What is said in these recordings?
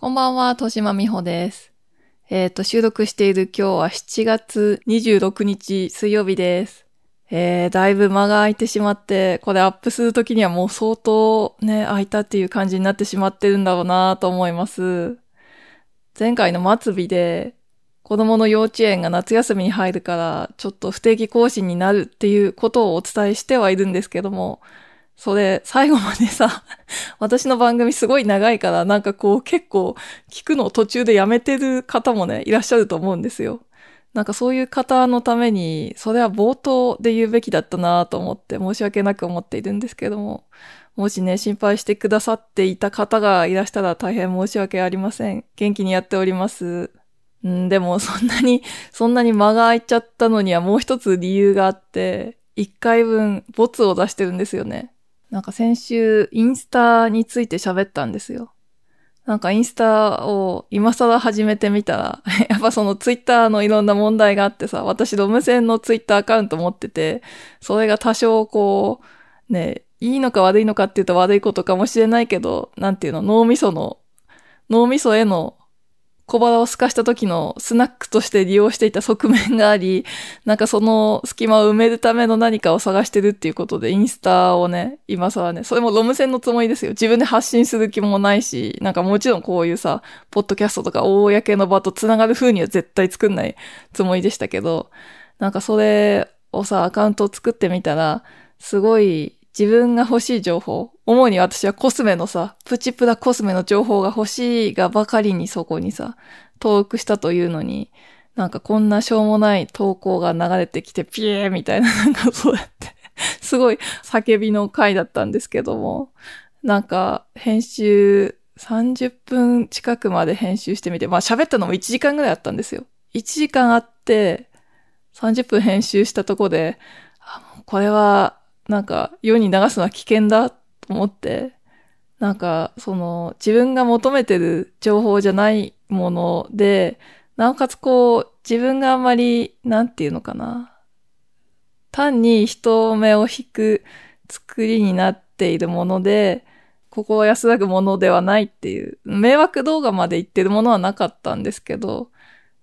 こんばんは、戸島美穂です。えっ、と、収録している今日は7月26日水曜日です。えー、だいぶ間が空いてしまって、これアップするときにはもう相当ね、空いたっていう感じになってしまってるんだろうなと思います。前回の末尾で、子供の幼稚園が夏休みに入るから、ちょっと不定期更新になるっていうことをお伝えしてはいるんですけども、それ、最後までさ、私の番組すごい長いから、なんかこう結構聞くのを途中でやめてる方もね、いらっしゃると思うんですよ。なんかそういう方のために、それは冒頭で言うべきだったなと思って申し訳なく思っているんですけども、もしね、心配してくださっていた方がいらしたら大変申し訳ありません。元気にやっております。うん、でもそんなに、そんなに間が空いちゃったのにはもう一つ理由があって、一回分ボツを出してるんですよね。なんか先週インスタについて喋ったんですよ。なんかインスタを今更始めてみたら、やっぱそのツイッターのいろんな問題があってさ、私ロム線のツイッターアカウント持ってて、それが多少こう、ね、いいのか悪いのかっていうと悪いことかもしれないけど、なんていうの、脳みその、脳みそへの小腹を透かした時のスナックとして利用していた側面があり、なんかその隙間を埋めるための何かを探してるっていうことで、インスタをね、今更ね、それもロム線のつもりですよ。自分で発信する気もないし、なんかもちろんこういうさ、ポッドキャストとか公の場と繋がる風には絶対作んないつもりでしたけど、なんかそれをさ、アカウントを作ってみたら、すごい自分が欲しい情報、主に私はコスメのさ、プチプラコスメの情報が欲しいがばかりにそこにさ、登録したというのに、なんかこんなしょうもない投稿が流れてきて、ピエーみたいな、なんかそうやって、すごい叫びの回だったんですけども、なんか編集30分近くまで編集してみて、まあ喋ったのも1時間ぐらいあったんですよ。1時間あって、30分編集したとこで、これはなんか世に流すのは危険だと思って、なんかその自分が求めてる情報じゃないもので、なおかつこう自分があんまり、なんていうのかな。単に人目を引く作りになっているもので、ここを安らぐものではないっていう、迷惑動画まで言ってるものはなかったんですけど、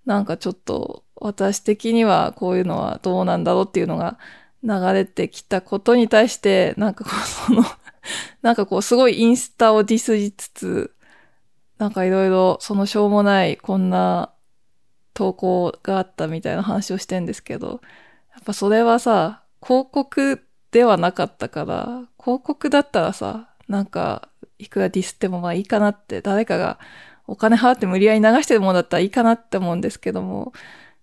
なんかちょっと私的にはこういうのはどうなんだろうっていうのが流れてきたことに対して、なんかこうその、なんかこうすごいインスタをディスりつつ、なんかいろいろそのしょうもないこんな投稿があったみたいな話をしてんですけど、やっぱそれはさ、広告ではなかったから、広告だったらさ、なんかいくらディスってもまあいいかなって、誰かがお金払って無理やり流してるものだったらいいかなって思うんですけども、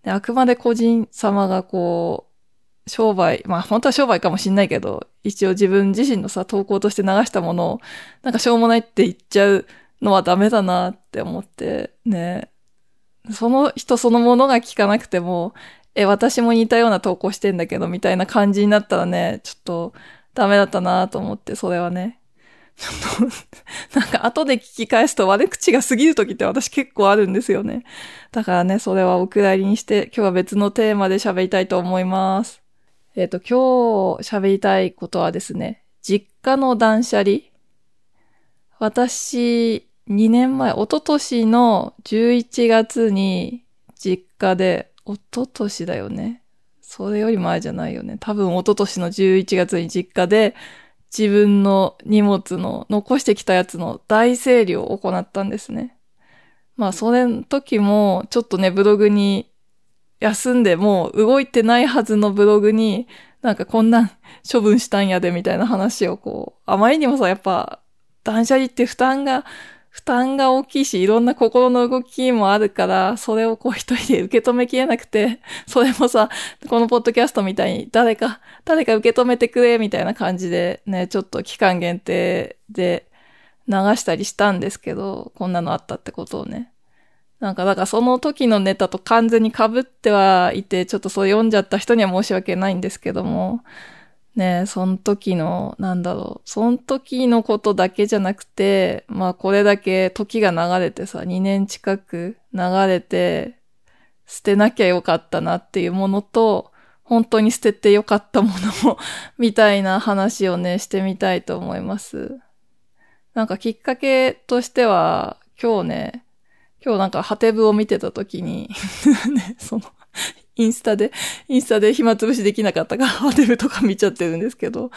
あくまで個人様がこう、商売、まあ本当は商売かもしんないけど、一応自分自身のさ、投稿として流したものを、なんかしょうもないって言っちゃうのはダメだなって思って、ね。その人そのものが聞かなくても、え、私も似たような投稿してんだけど、みたいな感じになったらね、ちょっとダメだったなと思って、それはね。ちょっと、なんか後で聞き返すと悪口が過ぎる時って私結構あるんですよね。だからね、それはお蔵入りにして、今日は別のテーマで喋りたいと思います。えっ、と、今日喋りたいことはですね、実家の断捨離。私、2年前、一昨年の11月に実家で、一昨年だよね。それより前じゃないよね。多分一昨年の11月に実家で自分の荷物の残してきたやつの大整理を行ったんですね。まあ、それの時もちょっとね、ブログに休んでもう動いてないはずのブログになんかこんなん処分したんやでみたいな話をこう、あまりにもさ、やっぱ断捨離って負担が負担が大きいし、いろんな心の動きもあるから、それをこう一人で受け止めきれなくて、それもさ、このポッドキャストみたいに誰か、誰か受け止めてくれ、みたいな感じでね、ちょっと期間限定で流したりしたんですけど、こんなのあったってことをね。なんか、だからその時のネタと完全に被ってはいて、ちょっとそれ読んじゃった人には申し訳ないんですけども、ねその時の、なんだろう、その時のことだけじゃなくて、まあこれだけ時が流れてさ、2年近く流れて、捨てなきゃよかったなっていうものと、本当に捨ててよかったものも、みたいな話をね、してみたいと思います。なんかきっかけとしては、今日ね、今日なんかハテブを見てた時に ね、その、インスタで、インスタで暇つぶしできなかったからハテブとか見ちゃってるんですけど、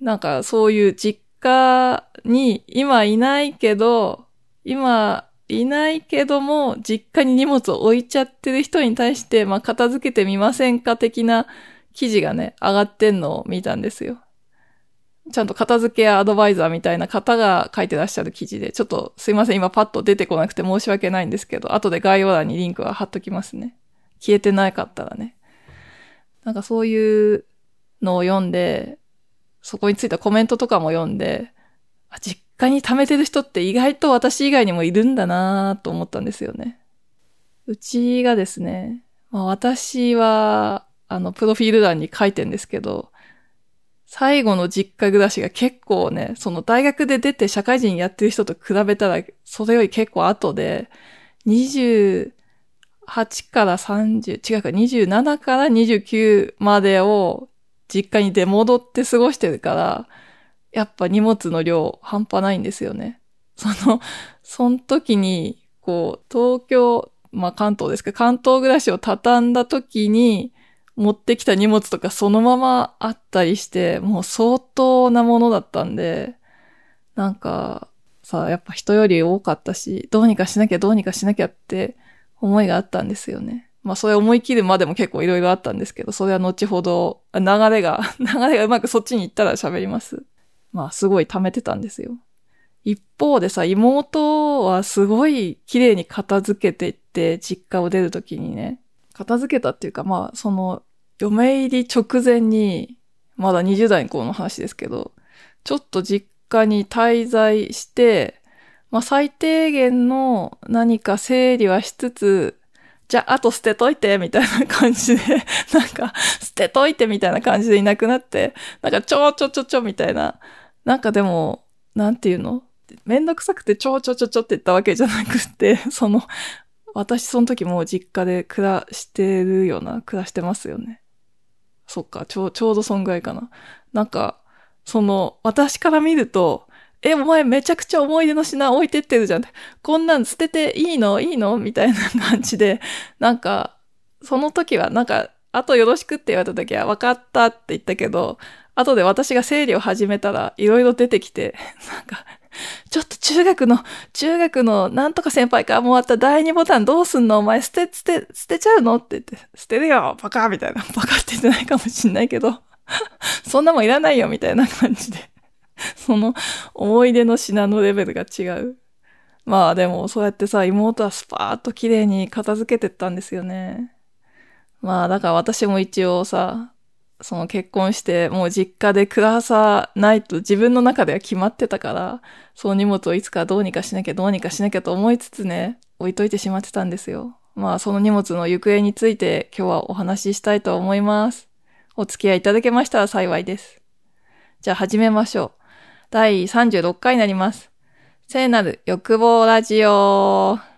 なんかそういう実家に今いないけど、今いないけども、実家に荷物を置いちゃってる人に対して、まあ、片付けてみませんか的な記事がね、上がってんのを見たんですよ。ちゃんと片付けやアドバイザーみたいな方が書いてらっしゃる記事で、ちょっとすいません、今パッと出てこなくて申し訳ないんですけど、後で概要欄にリンクは貼っときますね。消えてなかったらね。なんかそういうのを読んで、そこについたコメントとかも読んで、あ実家に貯めてる人って意外と私以外にもいるんだなと思ったんですよね。うちがですね、まあ、私は、あの、プロフィール欄に書いてんですけど、最後の実家暮らしが結構ね、その大学で出て社会人やってる人と比べたら、それより結構後で、28から30、違うか、27から29までを実家に出戻って過ごしてるから、やっぱ荷物の量半端ないんですよね。その、その時に、こう、東京、まあ関東ですけど、関東暮らしを畳んだ時に、持ってきた荷物とかそのままあったりして、もう相当なものだったんで、なんか、さ、やっぱ人より多かったし、どうにかしなきゃどうにかしなきゃって思いがあったんですよね。まあそれ思い切るまでも結構いろいろあったんですけど、それは後ほど、流れが、流れがうまくそっちに行ったら喋ります。まあすごい貯めてたんですよ。一方でさ、妹はすごい綺麗に片付けていって、実家を出るときにね、片付けたっていうか、まあ、その、嫁入り直前に、まだ20代の頃の話ですけど、ちょっと実家に滞在して、まあ最低限の何か整理はしつつ、じゃあ、あと捨てといて、みたいな感じで、なんか、捨てといて、みたいな感じでいなくなって、なんか、ちょちょちょちょ、みたいな。なんかでも、なんていうの？めんどくさくてちょちょちょちょって言ったわけじゃなくて、その、私その時もう実家で暮らしてるような、暮らしてますよね。そっか、ちょう、ちょうどそんぐらいかな。なんか、その、私から見ると、え、お前めちゃくちゃ思い出の品置いてってるじゃん。こんなん捨てていいの？いいの？みたいな感じで、なんか、その時は、なんか、あとよろしくって言われた時は、分かったって言ったけど、後で私が整理を始めたら、いろいろ出てきて、なんか、ちょっと中学の、中学のなんとか先輩からもらった第二ボタンどうすんの？お前捨て、捨て、捨てちゃうの？って言って、捨てるよバカみたいな。バカって言ってないかもしんないけど、そんなもんいらないよみたいな感じで。その思い出の品のレベルが違う。まあでもそうやってさ、妹はスパーッと綺麗に片付けてったんですよね。まあだから私も一応さ、その結婚してもう実家で暮らさないと自分の中では決まってたから、その荷物をいつかどうにかしなきゃどうにかしなきゃと思いつつね、置いといてしまってたんですよ。まあその荷物の行方について今日はお話ししたいと思います。お付き合いいただけましたら幸いです。じゃあ始めましょう。第36回になります。聖なる欲望ラジオ。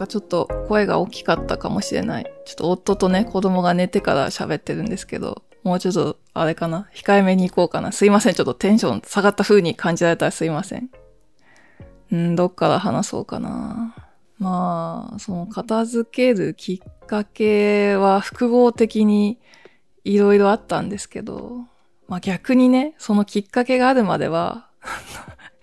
かちょっと声が大きかったかもしれない。ちょっと夫とね、子供が寝てから喋ってるんですけど、もうちょっと、あれかな控えめに行こうかな。すいません。ちょっとテンション下がった風に感じられたらすいません。うん、どっから話そうかな。まあ、その片付けるきっかけは複合的にいろいろあったんですけど、まあ逆にね、そのきっかけがあるまでは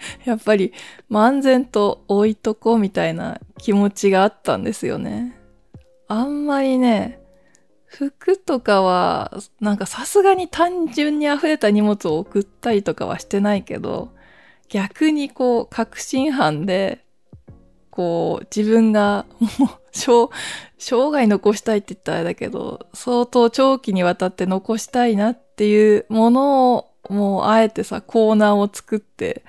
やっぱり、漫然と置いとこうみたいな気持ちがあったんですよね。あんまりね、服とかは、なんかさすがに単純に溢れた荷物を送ったりとかはしてないけど、逆にこう、確信犯で、こう、自分がもう、生涯残したいって言ったらあれだけど、相当長期にわたって残したいなっていうものを、もうあえてさ、コーナーを作って、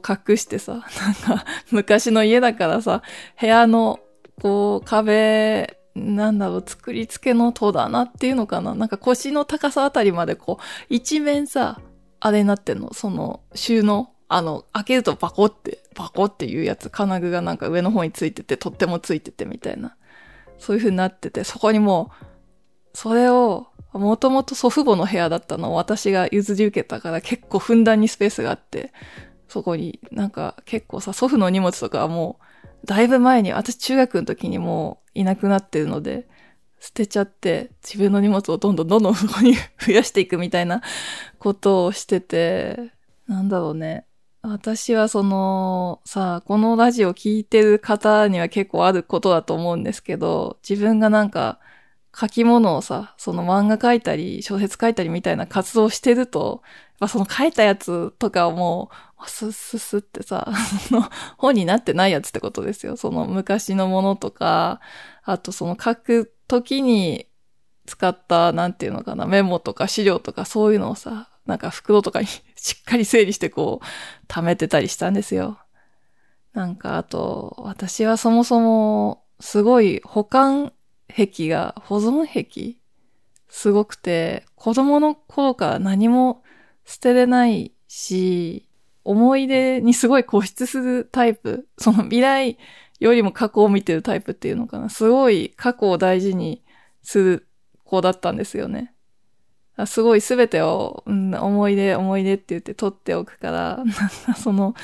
こう隠してさ、なんか昔の家だからさ、部屋のこう壁、なんだろう、作り付けの戸棚っていうのかな？なんか腰の高さあたりまでこう、一面さ、あれになってんの、その収納。あの、開けるとバコって、バコっていうやつ、金具がなんか上の方についてて、とってもついててみたいな。そういう風になってて、そこにもう、それをもともと祖父母の部屋だったのを私が譲り受けたから結構ふんだんにスペースがあって、そこになんか結構さ、祖父の荷物とかはもう、だいぶ前に、私中学の時にもういなくなってるので、捨てちゃって自分の荷物をどんどんどんどんそこに増やしていくみたいなことをしてて、なんだろうね。私はその、さ、このラジオ聞いてる方には結構あることだと思うんですけど、自分がなんか書き物をさ、その漫画書いたり、小説書いたりみたいな活動してると、やっぱその書いたやつとかをもう、スッスッスってさ、その本になってないやつってことですよ。その昔のものとか、あとその書く時に使った、なんていうのかな、メモとか資料とかそういうのをさ、なんか袋とかにしっかり整理してこう、貯めてたりしたんですよ。なんかあと、私はそもそも、すごい保管壁が、保存壁？すごくて、子供の頃から何も捨てれないし、思い出にすごい固執するタイプ。その未来よりも過去を見てるタイプっていうのかな。すごい過去を大事にする子だったんですよね。すごいすべてを、うん、思い出、思い出って言って撮っておくから、その、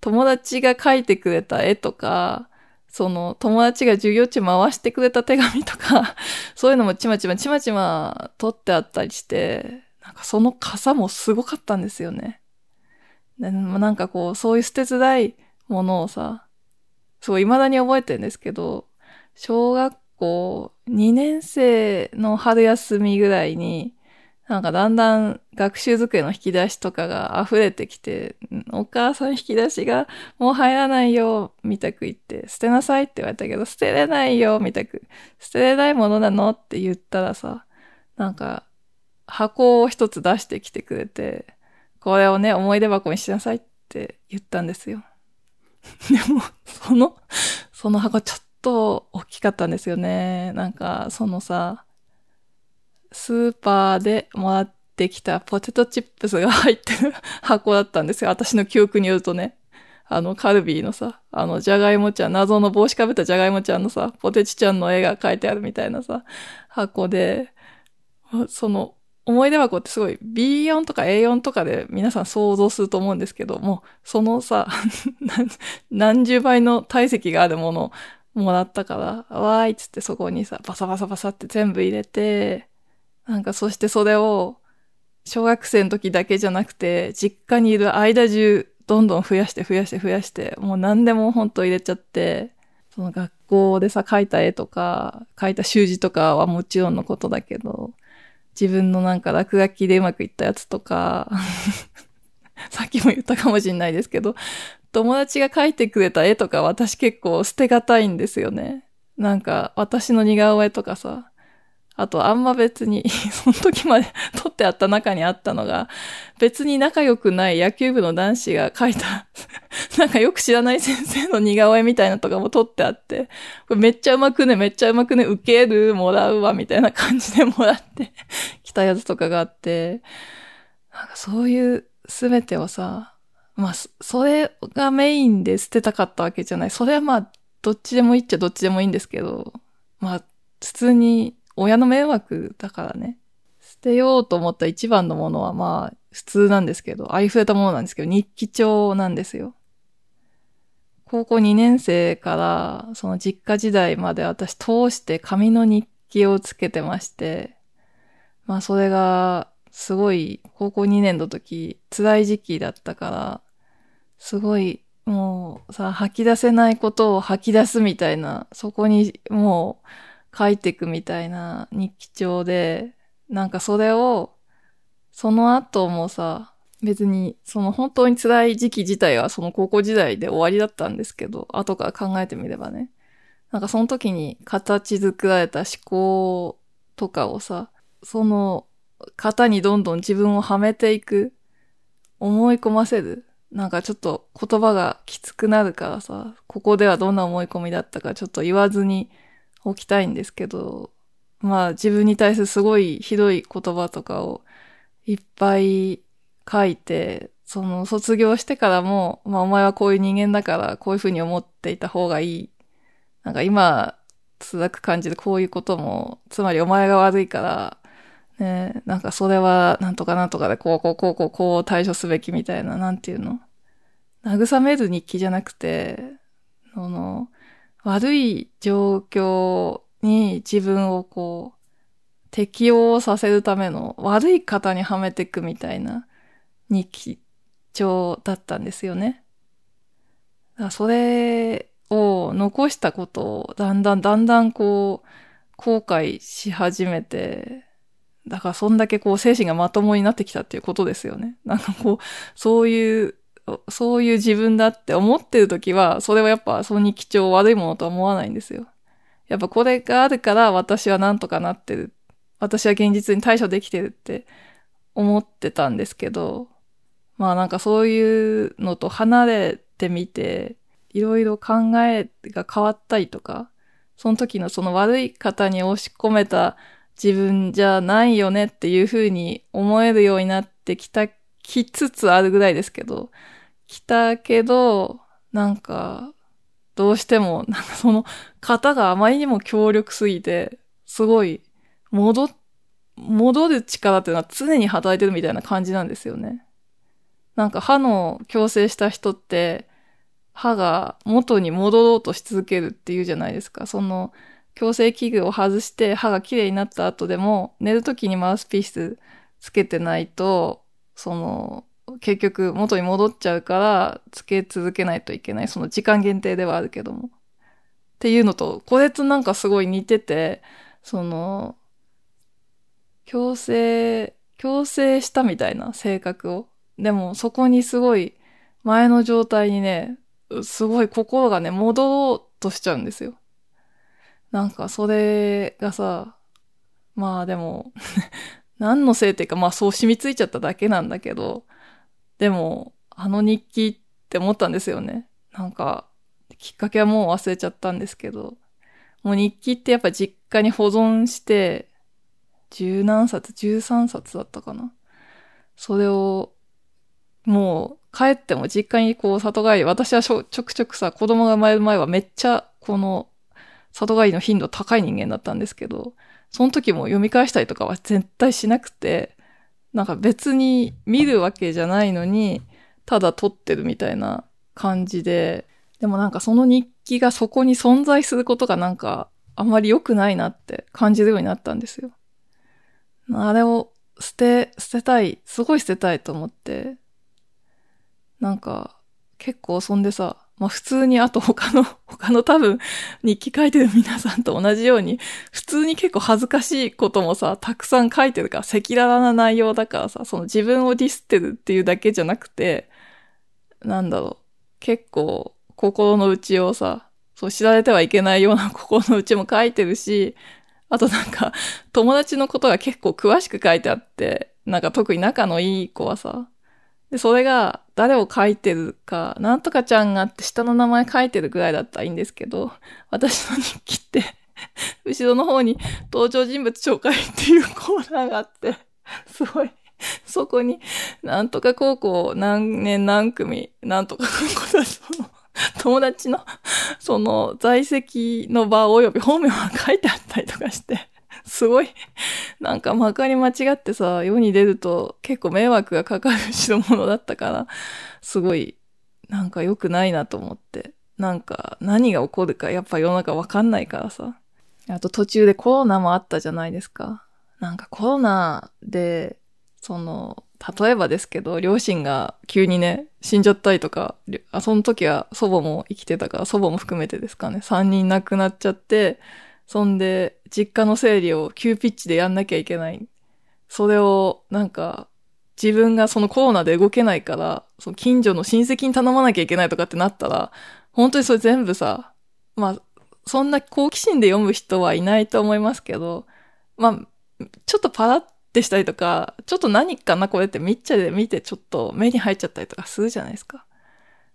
友達が描いてくれた絵とか、その、友達が授業中回してくれた手紙とか、そういうのもちまちまちまちま撮ってあったりして、なんかその傘もすごかったんですよね。なんかこう、そういう捨てづらいものをさ、そう、未だに覚えてるんですけど、小学校2年生の春休みぐらいに、なんかだんだん学習机の引き出しとかが溢れてきて、お母さん引き出しがもう入らないよ、みたく言って、捨てなさいって言われたけど、捨てれないよ、みたく、捨てれないものなのって言ったらさ、なんか、箱を一つ出してきてくれて、これをね、思い出箱にしなさいって言ったんですよ。でも、その、その箱ちょっと大きかったんですよね。なんか、そのさ、スーパーでもらってきたポテトチップスが入ってる箱だったんですよ。私の記憶によるとね。あの、カルビーのさ、あの、じゃがいもちゃん、謎の帽子かぶったじゃがいもちゃんのさ、ポテチちゃんの絵が描いてあるみたいなさ、箱で、その、思い出箱ってすごい B4 とか A4 とかで皆さん想像すると思うんですけども、そのさ、何十倍の体積があるものをもらったから、わーいっつってそこにさ、バサバサバサって全部入れて、なんかそしてそれを、小学生の時だけじゃなくて、実家にいる間中、どんどん増やして増やして増やして、もう何でも本当入れちゃって、その学校でさ、描いた絵とか、描いた習字とかはもちろんのことだけど、自分のなんか落書きでうまくいったやつとか、さっきも言ったかもしんないですけど、友達が描いてくれた絵とか私結構捨てがたいんですよね。なんか私の似顔絵とかさ、あと、あんま別に、その時まで撮ってあった中にあったのが、別に仲良くない野球部の男子が描いた なんかよく知らない先生の似顔絵みたいなとかも撮ってあって、これめっちゃうまくね、めっちゃうまくね、受ける、もらうわ、みたいな感じでもらって 来たやつとかがあって、なんかそういうすべてをさ、まあ、それがメインで捨てたかったわけじゃない。それはまあ、どっちでもいいっちゃどっちでもいいんですけど、まあ、普通に親の迷惑だからね。捨てようと思った一番のものはまあ、普通なんですけど、ありふれたものなんですけど、日記帳なんですよ。高校2年生から、その実家時代まで私通して紙の日記をつけてまして、まあそれが、すごい、高校2年の時、辛い時期だったから、すごい、もうさ、吐き出せないことを吐き出すみたいな、そこにもう、書いていくみたいな日記帳で、なんかそれを、その後もさ、別に、その本当に辛い時期自体はその高校時代で終わりだったんですけど、後から考えてみればね。なんかその時に形作られた思考とかをさ、その型にどんどん自分をはめていく、思い込ませる。なんかちょっと言葉がきつくなるからさ、ここではどんな思い込みだったかちょっと言わずに置きたいんですけど、まあ自分に対するすごいひどい言葉とかをいっぱい書いて、その卒業してからも、まあお前はこういう人間だからこういうふうに思っていた方がいい。なんか今、続く感じでこういうことも、つまりお前が悪いから、ねなんかそれはなんとかなんとかでこうこうこうこうこう対処すべきみたいな、なんていうの？慰める日記じゃなくて、その、悪い状況に自分をこう、適応させるための悪い型にはめていくみたいな日記帳だったんですよね。それを残したことをだんだんだんだんこう後悔し始めて、だからそんだけこう精神がまともになってきたっていうことですよね。なんかこう、そういう、そういう自分だって思ってるときは、それはやっぱその日記帳悪いものとは思わないんですよ。やっぱこれがあるから私はなんとかなってる。私は現実に対処できてるって思ってたんですけど、まあなんかそういうのと離れてみて、いろいろ考えが変わったりとか、その時のその悪い方に押し込めた自分じゃないよねっていう風に思えるようになってきた、きつつあるぐらいですけど、来たけど、なんか、どうしても、なんかその方があまりにも強力すぎて、すごい、戻、戻る力っていうのは常に働いてるみたいな感じなんですよね。なんか歯の矯正した人って、歯が元に戻ろうとし続けるっていうじゃないですか。その、矯正器具を外して歯が綺麗になった後でも、寝るときにマウスピースつけてないと、その、結局元に戻っちゃうから、つけ続けないといけない。その時間限定ではあるけども。っていうのと、これとなんかすごい似てて、その、強制、強制したみたいな性格を。でもそこにすごい前の状態にね、すごい心がね、戻ろうとしちゃうんですよ。なんかそれがさ、まあでも 何のせいっていうか、まあそう染みついちゃっただけなんだけど、でも、あの日記って思ったんですよね。なんか、きっかけはもう忘れちゃったんですけど、もう日記ってやっぱ実家に保存して、十何冊、十三冊だったかな。それを、もう帰っても実家にこう里帰り、私はちょくちょくさ、子供が生まれる前はめっちゃこの里帰りの頻度高い人間だったんですけど、その時も読み返したりとかは絶対しなくて、なんか別に見るわけじゃないのに、ただ撮ってるみたいな感じで、でもなんかその日記がそこに存在することがなんかあんまり良くないなって感じるようになったんですよ。あれを捨て、捨てたい、すごい捨てたいと思って、なんか、結構そんでさ、まあ普通にあと他の、他の多分日記書いてる皆さんと同じように、普通に結構恥ずかしいこともさ、たくさん書いてるから、赤裸々な内容だからさ、その自分をディスってるっていうだけじゃなくて、なんだろう、結構心の内をさ、そう知られてはいけないような心の内も書いてるし、あとなんか、友達のことが結構詳しく書いてあって、なんか特に仲のいい子はさ、で、それが誰を書いてるか、なんとかちゃんがあって下の名前書いてるぐらいだったらいいんですけど、私の日記って後ろの方に登場人物紹介っていうコーナーがあって、すごい、そこに、なんとか高校何年何組、なんとか高校だその、友達の、その在籍の場及び本名が書いてあったりとかして、すごい、なんかまかり間違ってさ、世に出ると結構迷惑がかかる代物だったから、すごい、なんか良くないなと思って。なんか何が起こるかやっぱ世の中わかんないからさ。あと途中でコロナもあったじゃないですか。なんかコロナで、その、例えばですけど、両親が急にね、死んじゃったりとか、あ、その時は祖母も生きてたから、祖母も含めてですかね、三人亡くなっちゃって、そんで、実家の整理を急ピッチでやんなきゃいけない。それを、なんか、自分がそのコロナで動けないから、その近所の親戚に頼まなきゃいけないとかってなったら、本当にそれ全部さ、まあ、そんな好奇心で読む人はいないと思いますけど、まあ、ちょっとパラってしたりとか、ちょっと何かなこれってみっちゃで見てちょっと目に入っちゃったりとかするじゃないですか。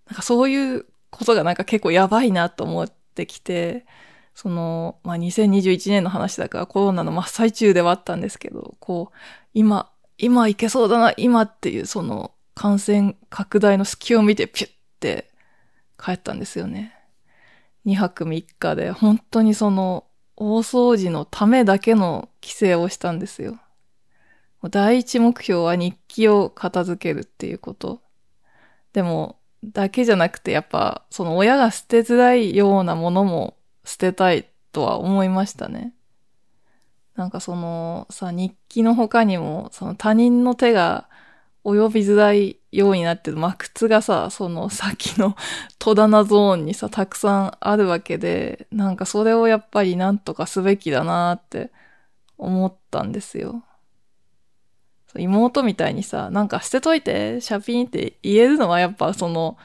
なんかそういうことがなんか結構やばいなと思ってきて、その、まあ、2021年の話だからコロナの真っ最中ではあったんですけど、こう、今、今いけそうだな、今っていうその感染拡大の隙を見てピュッて帰ったんですよね。2泊3日で本当にその大掃除のためだけの規制をしたんですよ。第一目標は日記を片付けるっていうこと。でも、だけじゃなくてやっぱ、その親が捨てづらいようなものも捨てたいとは思いましたね。なんかそのさ、日記の他にも、その他人の手が及びづらいようになってる、ま、靴がさ、その先の戸棚ゾーンにさ、たくさんあるわけで、なんかそれをやっぱりなんとかすべきだなって思ったんですよ。妹みたいにさ、なんか捨てといて、シャピンって言えるのはやっぱその、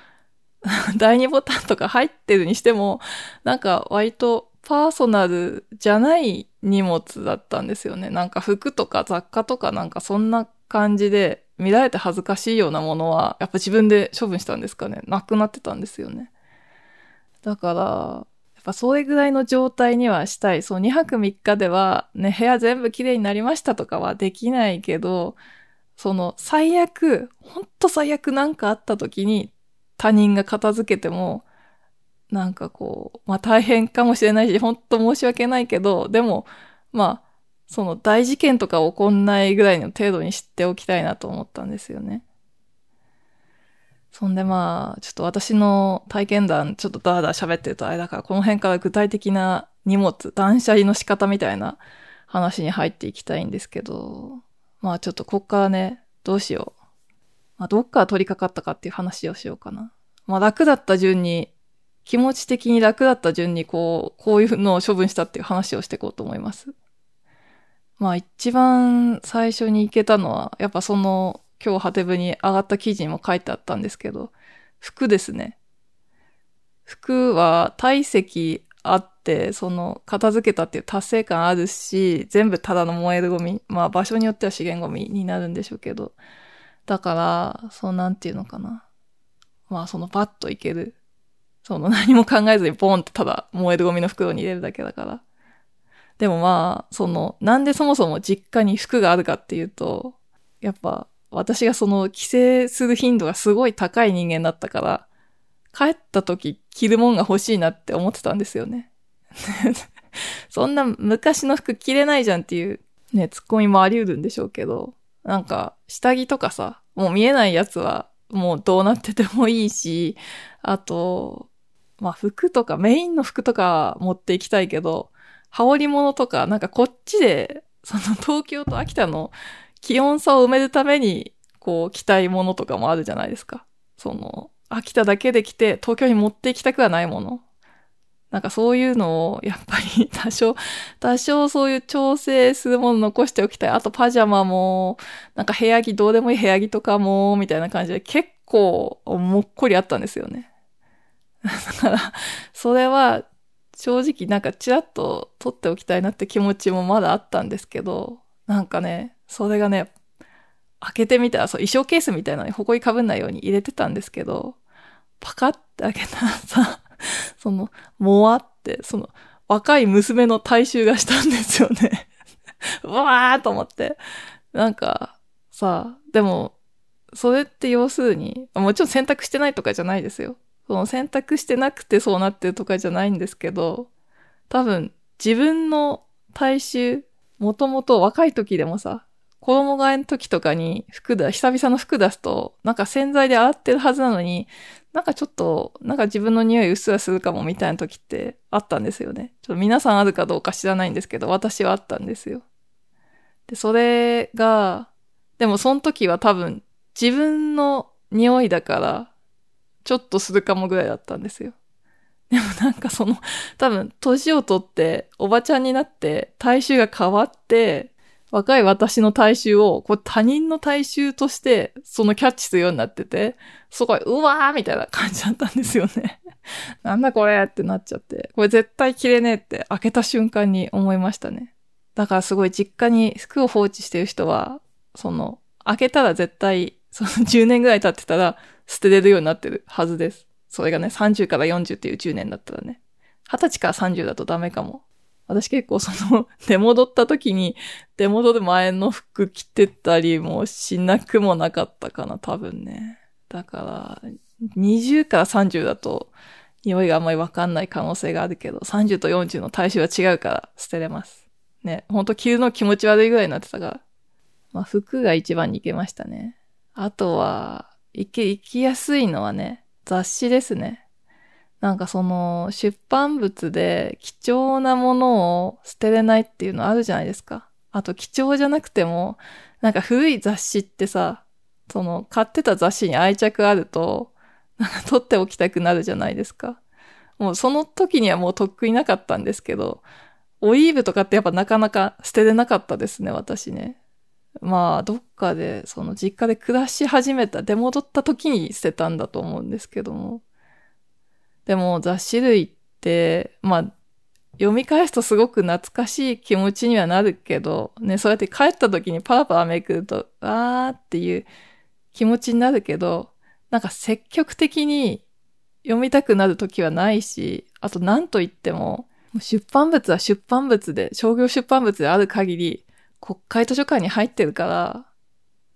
第二ボタンとか入ってるにしても、なんか割とパーソナルじゃない荷物だったんですよね。なんか服とか雑貨とかなんかそんな感じで、見られて恥ずかしいようなものは、やっぱ自分で処分したんですかね。なくなってたんですよね。だから、やっぱそれぐらいの状態にはしたい。そう、2泊3日では、ね、部屋全部綺麗になりましたとかはできないけど、その、最悪、ほんと最悪なんかあった時に、他人が片付けても、なんかこう、まあ大変かもしれないし、ほんと申し訳ないけど、でも、まあ、その大事件とか起こんないぐらいの程度に知っておきたいなと思ったんですよね。そんでまあ、ちょっと私の体験談、ちょっとダーダー喋ってるとあれだから、この辺から具体的な荷物、断捨離の仕方みたいな話に入っていきたいんですけど、まあちょっとこっからね、どうしよう。まあどっから取り掛かったかっていう話をしようかな。まあ楽だった順に、気持ち的に楽だった順にこう、こういうのを処分したっていう話をしていこうと思います。まあ一番最初に行けたのは、やっぱその今日ハテブに上がった記事にも書いてあったんですけど、服ですね。服は体積あって、その片付けたっていう達成感あるし、全部ただの燃えるゴミ。まあ場所によっては資源ゴミになるんでしょうけど。だから、そうなんていうのかな。まあそのパッといける。その何も考えずにポンってただ燃えるゴミの袋に入れるだけだから。でもまあ、その、なんでそもそも実家に服があるかっていうと、やっぱ私がその帰省する頻度がすごい高い人間だったから、帰った時着るもんが欲しいなって思ってたんですよね。そんな昔の服着れないじゃんっていうね、ツッコミもあり得るんでしょうけど、なんか下着とかさ、もう見えないやつはもうどうなっててもいいし、あと、まあ服とかメインの服とか持っていきたいけど、羽織物とか、なんかこっちで、その東京と秋田の気温差を埋めるために、こう着たいものとかもあるじゃないですか。その、秋田だけで来て東京に持って行きたくはないもの。なんかそういうのを、やっぱり 多少、多少そういう調整するもの残しておきたい。あとパジャマも、なんか部屋着、どうでもいい部屋着とかも、みたいな感じで結構もっこりあったんですよね。だから、それは正直なんかちらっと撮っておきたいなって気持ちもまだあったんですけど、なんかね、それがね、開けてみたら、そう、衣装ケースみたいなのに埃かぶんないように入れてたんですけど、パカって開けたらさ、その、もわって、その、若い娘の体臭がしたんですよね。うわーと思って。なんか、さ、でも、それって要するに、もちろん洗濯してないとかじゃないですよ。その選択してなくてそうなってるとかじゃないんですけど、多分自分の体臭、もともと若い時でもさ、子供がえの時とかに服だ、久々の服出すと、なんか洗剤で洗ってるはずなのに、なんかちょっと、なんか自分の匂いうっすらするかもみたいな時ってあったんですよね。ちょっと皆さんあるかどうか知らないんですけど、私はあったんですよ。で、それが、でもその時は多分自分の匂いだから、ちょっとするかもぐらいだったんですよ。でもなんかその、多分、年をとって、おばちゃんになって、体臭が変わって、若い私の体臭を、こう他人の体臭として、そのキャッチするようになってて、すごい、うわーみたいな感じだったんですよね。なんだこれってなっちゃって、これ絶対着れねえって開けた瞬間に思いましたね。だからすごい実家に服を放置してる人は、その、開けたら絶対、その10年ぐらい経ってたら、捨てれるようになってるはずです。それがね、30から40っていう10年だったらね。20歳から30だとダメかも。私結構その、出戻った時に、出戻る前の服着てたりもしなくもなかったかな、多分ね。だから、20から30だと、匂いがあんまりわかんない可能性があるけど、30と40の体臭は違うから捨てれます。ね、ほんと着るの気持ち悪いぐらいになってたから。まあ、服が一番に行けましたね。あとは、行き、行きやすいのはね、雑誌ですね。なんかその、出版物で貴重なものを捨てれないっていうのあるじゃないですか。あと貴重じゃなくても、なんか古い雑誌ってさ、その、買ってた雑誌に愛着あると、なんか取っておきたくなるじゃないですか。もうその時にはもうとっくになかったんですけど、オリーブとかってやっぱなかなか捨てれなかったですね、私ね。まあ、どっかで、その実家で暮らし始めた、出戻った時に捨てたんだと思うんですけども。でも雑誌類って、まあ、読み返すとすごく懐かしい気持ちにはなるけど、ね、そうやって帰った時にパラパラめくると、あーっていう気持ちになるけど、なんか積極的に読みたくなる時はないし、あと何と言っても、出版物は出版物で、商業出版物である限り、国会図書館に入ってるから、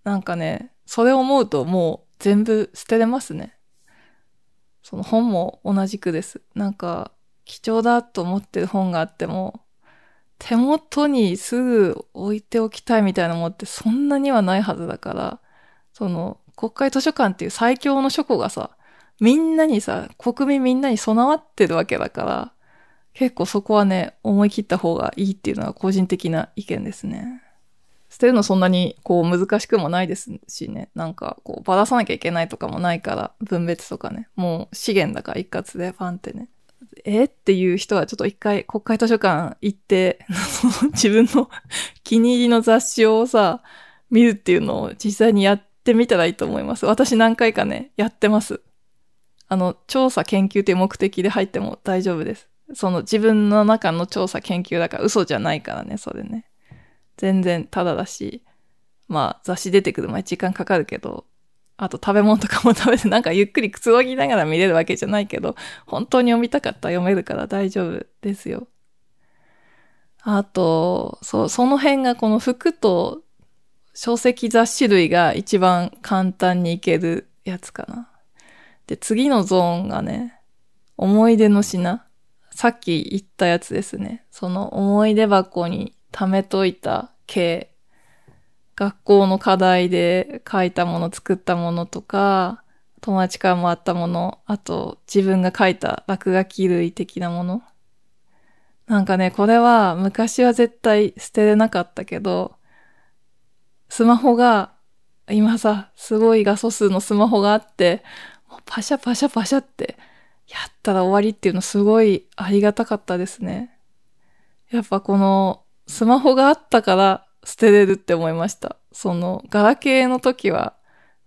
なんかね、それを思うともう全部捨てれますね。その本も同じくです。なんか、貴重だと思ってる本があっても、手元にすぐ置いておきたいみたいなもってそんなにはないはずだから、その、国会図書館っていう最強の書庫がさ、みんなにさ、国民みんなに備わってるわけだから、結構そこはね、思い切った方がいいっていうのが個人的な意見ですね。捨てるのそんなにこう難しくもないですしね。なんかこうばらさなきゃいけないとかもないから、分別とかね。もう資源だから一括でパンってね。えっていう人はちょっと一回国会図書館行って、自分の気に入りの雑誌をさ、見るっていうのを実際にやってみたらいいと思います。私何回かね、やってます。あの、調査研究という目的で入っても大丈夫です。その自分の中の調査研究だから嘘じゃないからね、それね。全然ただだし、まあ雑誌出てくる前時間かかるけど、あと食べ物とかも食べてなんかゆっくりくつろぎながら見れるわけじゃないけど、本当に読みたかったら読めるから大丈夫ですよ。あと、そう、その辺がこの服と書籍雑誌類が一番簡単にいけるやつかな。で、次のゾーンがね、思い出の品。さっき言ったやつですね。その思い出箱に貯めといた系。学校の課題で書いたもの、作ったものとか、友達からもらったもの、あと自分が書いた落書き類的なもの。なんかね、これは昔は絶対捨てれなかったけど、スマホが、今さ、すごい画素数のスマホがあって、パシャパシャパシャってやったら終わりっていうのすごいありがたかったですね。やっぱこのスマホがあったから捨てれるって思いました。そのガラケーの時は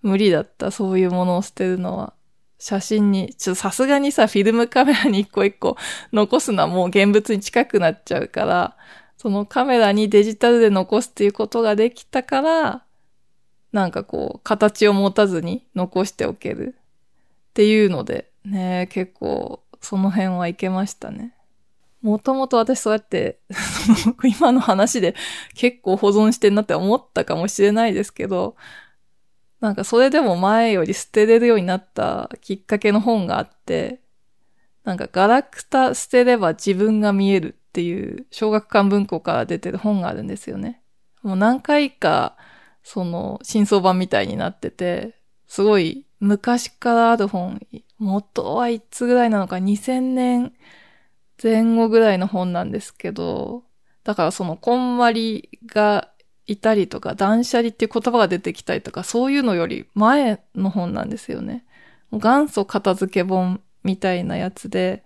無理だった。そういうものを捨てるのは。写真に、ちょっとさすがにさ、フィルムカメラに一個一個 残すのはもう現物に近くなっちゃうから、そのカメラにデジタルで残すっていうことができたから、なんかこう、形を持たずに残しておける。っていうので、ね、結構、その辺はいけましたね。もともと私そうやって、今の話で結構保存してんなって思ったかもしれないですけど、なんかそれでも前より捨てれるようになったきっかけの本があって、なんかガラクタ捨てれば自分が見えるっていう小学館文庫から出てる本があるんですよね。もう何回かその真相版みたいになってて、すごい昔からある本、元はいつぐらいなのか2000年前後ぐらいの本なんですけど、だからそのこんまりがいたりとか、断捨離っていう言葉が出てきたりとか、そういうのより前の本なんですよね。元祖片付け本みたいなやつで、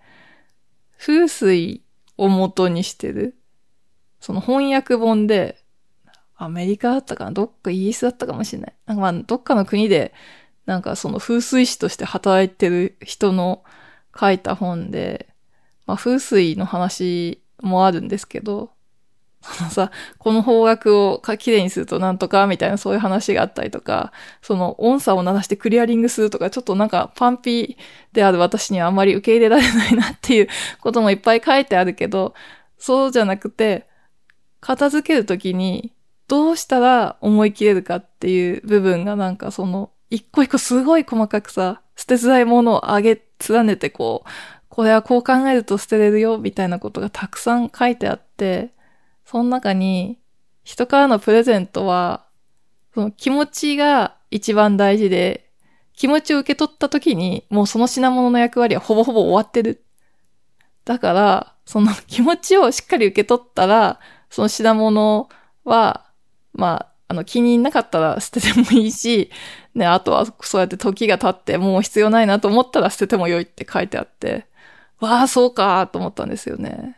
風水を元にしてる。その翻訳本で、アメリカだったかなどっかイギリスだったかもしれない。なんかまあ、どっかの国でなんかその風水師として働いてる人の書いた本で、まあ風水の話もあるんですけど、そのさ、この方角をきれいにするとなんとかみたいなそういう話があったりとか、その音差を鳴らしてクリアリングするとか、ちょっとなんかパンピーである私にはあんまり受け入れられないなっていう こともいっぱい書いてあるけど、そうじゃなくて、片付けるときにどうしたら思い切れるかっていう部分がなんかその一個一個すごい細かくさ、捨てづらいものを上げ、連ねてこう、これはこう考えると捨てれるよ、みたいなことがたくさん書いてあって、その中に、人からのプレゼントは、その気持ちが一番大事で、気持ちを受け取った時に、もうその品物の役割はほぼほぼ終わってる。だから、その気持ちをしっかり受け取ったら、その品物は、まあ、あの、気になかったら捨ててもいいし、ね、あとはそうやって時が経ってもう必要ないなと思ったら捨ててもよいって書いてあって、わあ、そうかと思ったんですよね。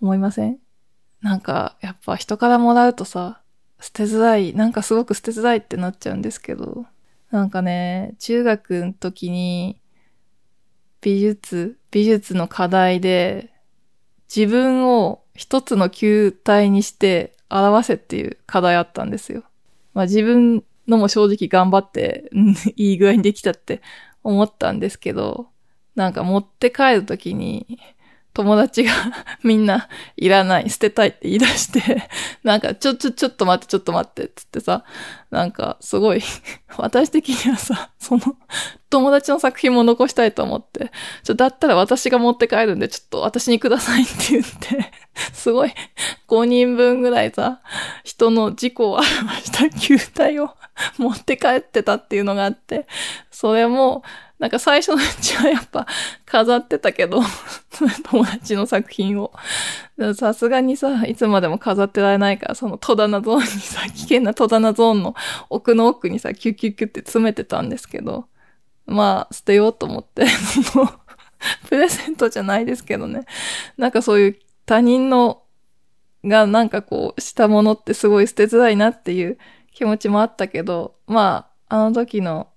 思いません？なんか、やっぱ人からもらうとさ、捨てづらい、なんかすごく捨てづらいってなっちゃうんですけど、なんかね、中学の時に、美術、美術の課題で、自分を一つの球体にして表せっていう課題あったんですよ。まあ自分のも正直頑張って、いい具合にできたって思ったんですけど、なんか持って帰るときに、友達が みんないらない、捨てたいって言い出して なんかちょ、ちょ、ちょっと待って、ちょっと待って、つってさ、なんかすごい 私的にはさ、その友達の作品も残したいと思って、ちょ、だったら私が持って帰るんで、ちょっと私にくださいって言ってすごい5人分ぐらいさ、人の事故を表した球体を持って帰ってたっていうのがあって、それも、なんか最初のうちはやっぱ飾ってたけど、友達の作品を。さすがにさ、いつまでも飾ってられないから、その戸棚ゾーンにさ、危険な戸棚ゾーンの奥の奥にさ、キュキュキュって詰めてたんですけど、まあ、捨てようと思って、その、プレゼントじゃないですけどね。なんかそういう他人のがなんかこうしたものってすごい捨てづらいなっていう気持ちもあったけど、まあ、あの時の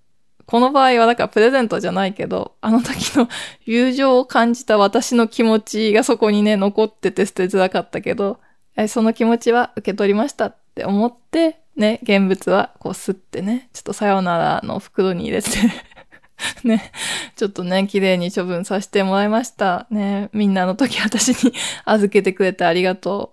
この場合はだからプレゼントじゃないけど、あの時の 友情を感じた私の気持ちがそこにね、残ってて捨てづらかったけど、その気持ちは受け取りましたって思って、ね、現物はこうすってね、ちょっとさよならの袋に入れて ね、ちょっとね、綺麗に処分させてもらいました。ね、みんなの時私に 預けてくれてありがとう。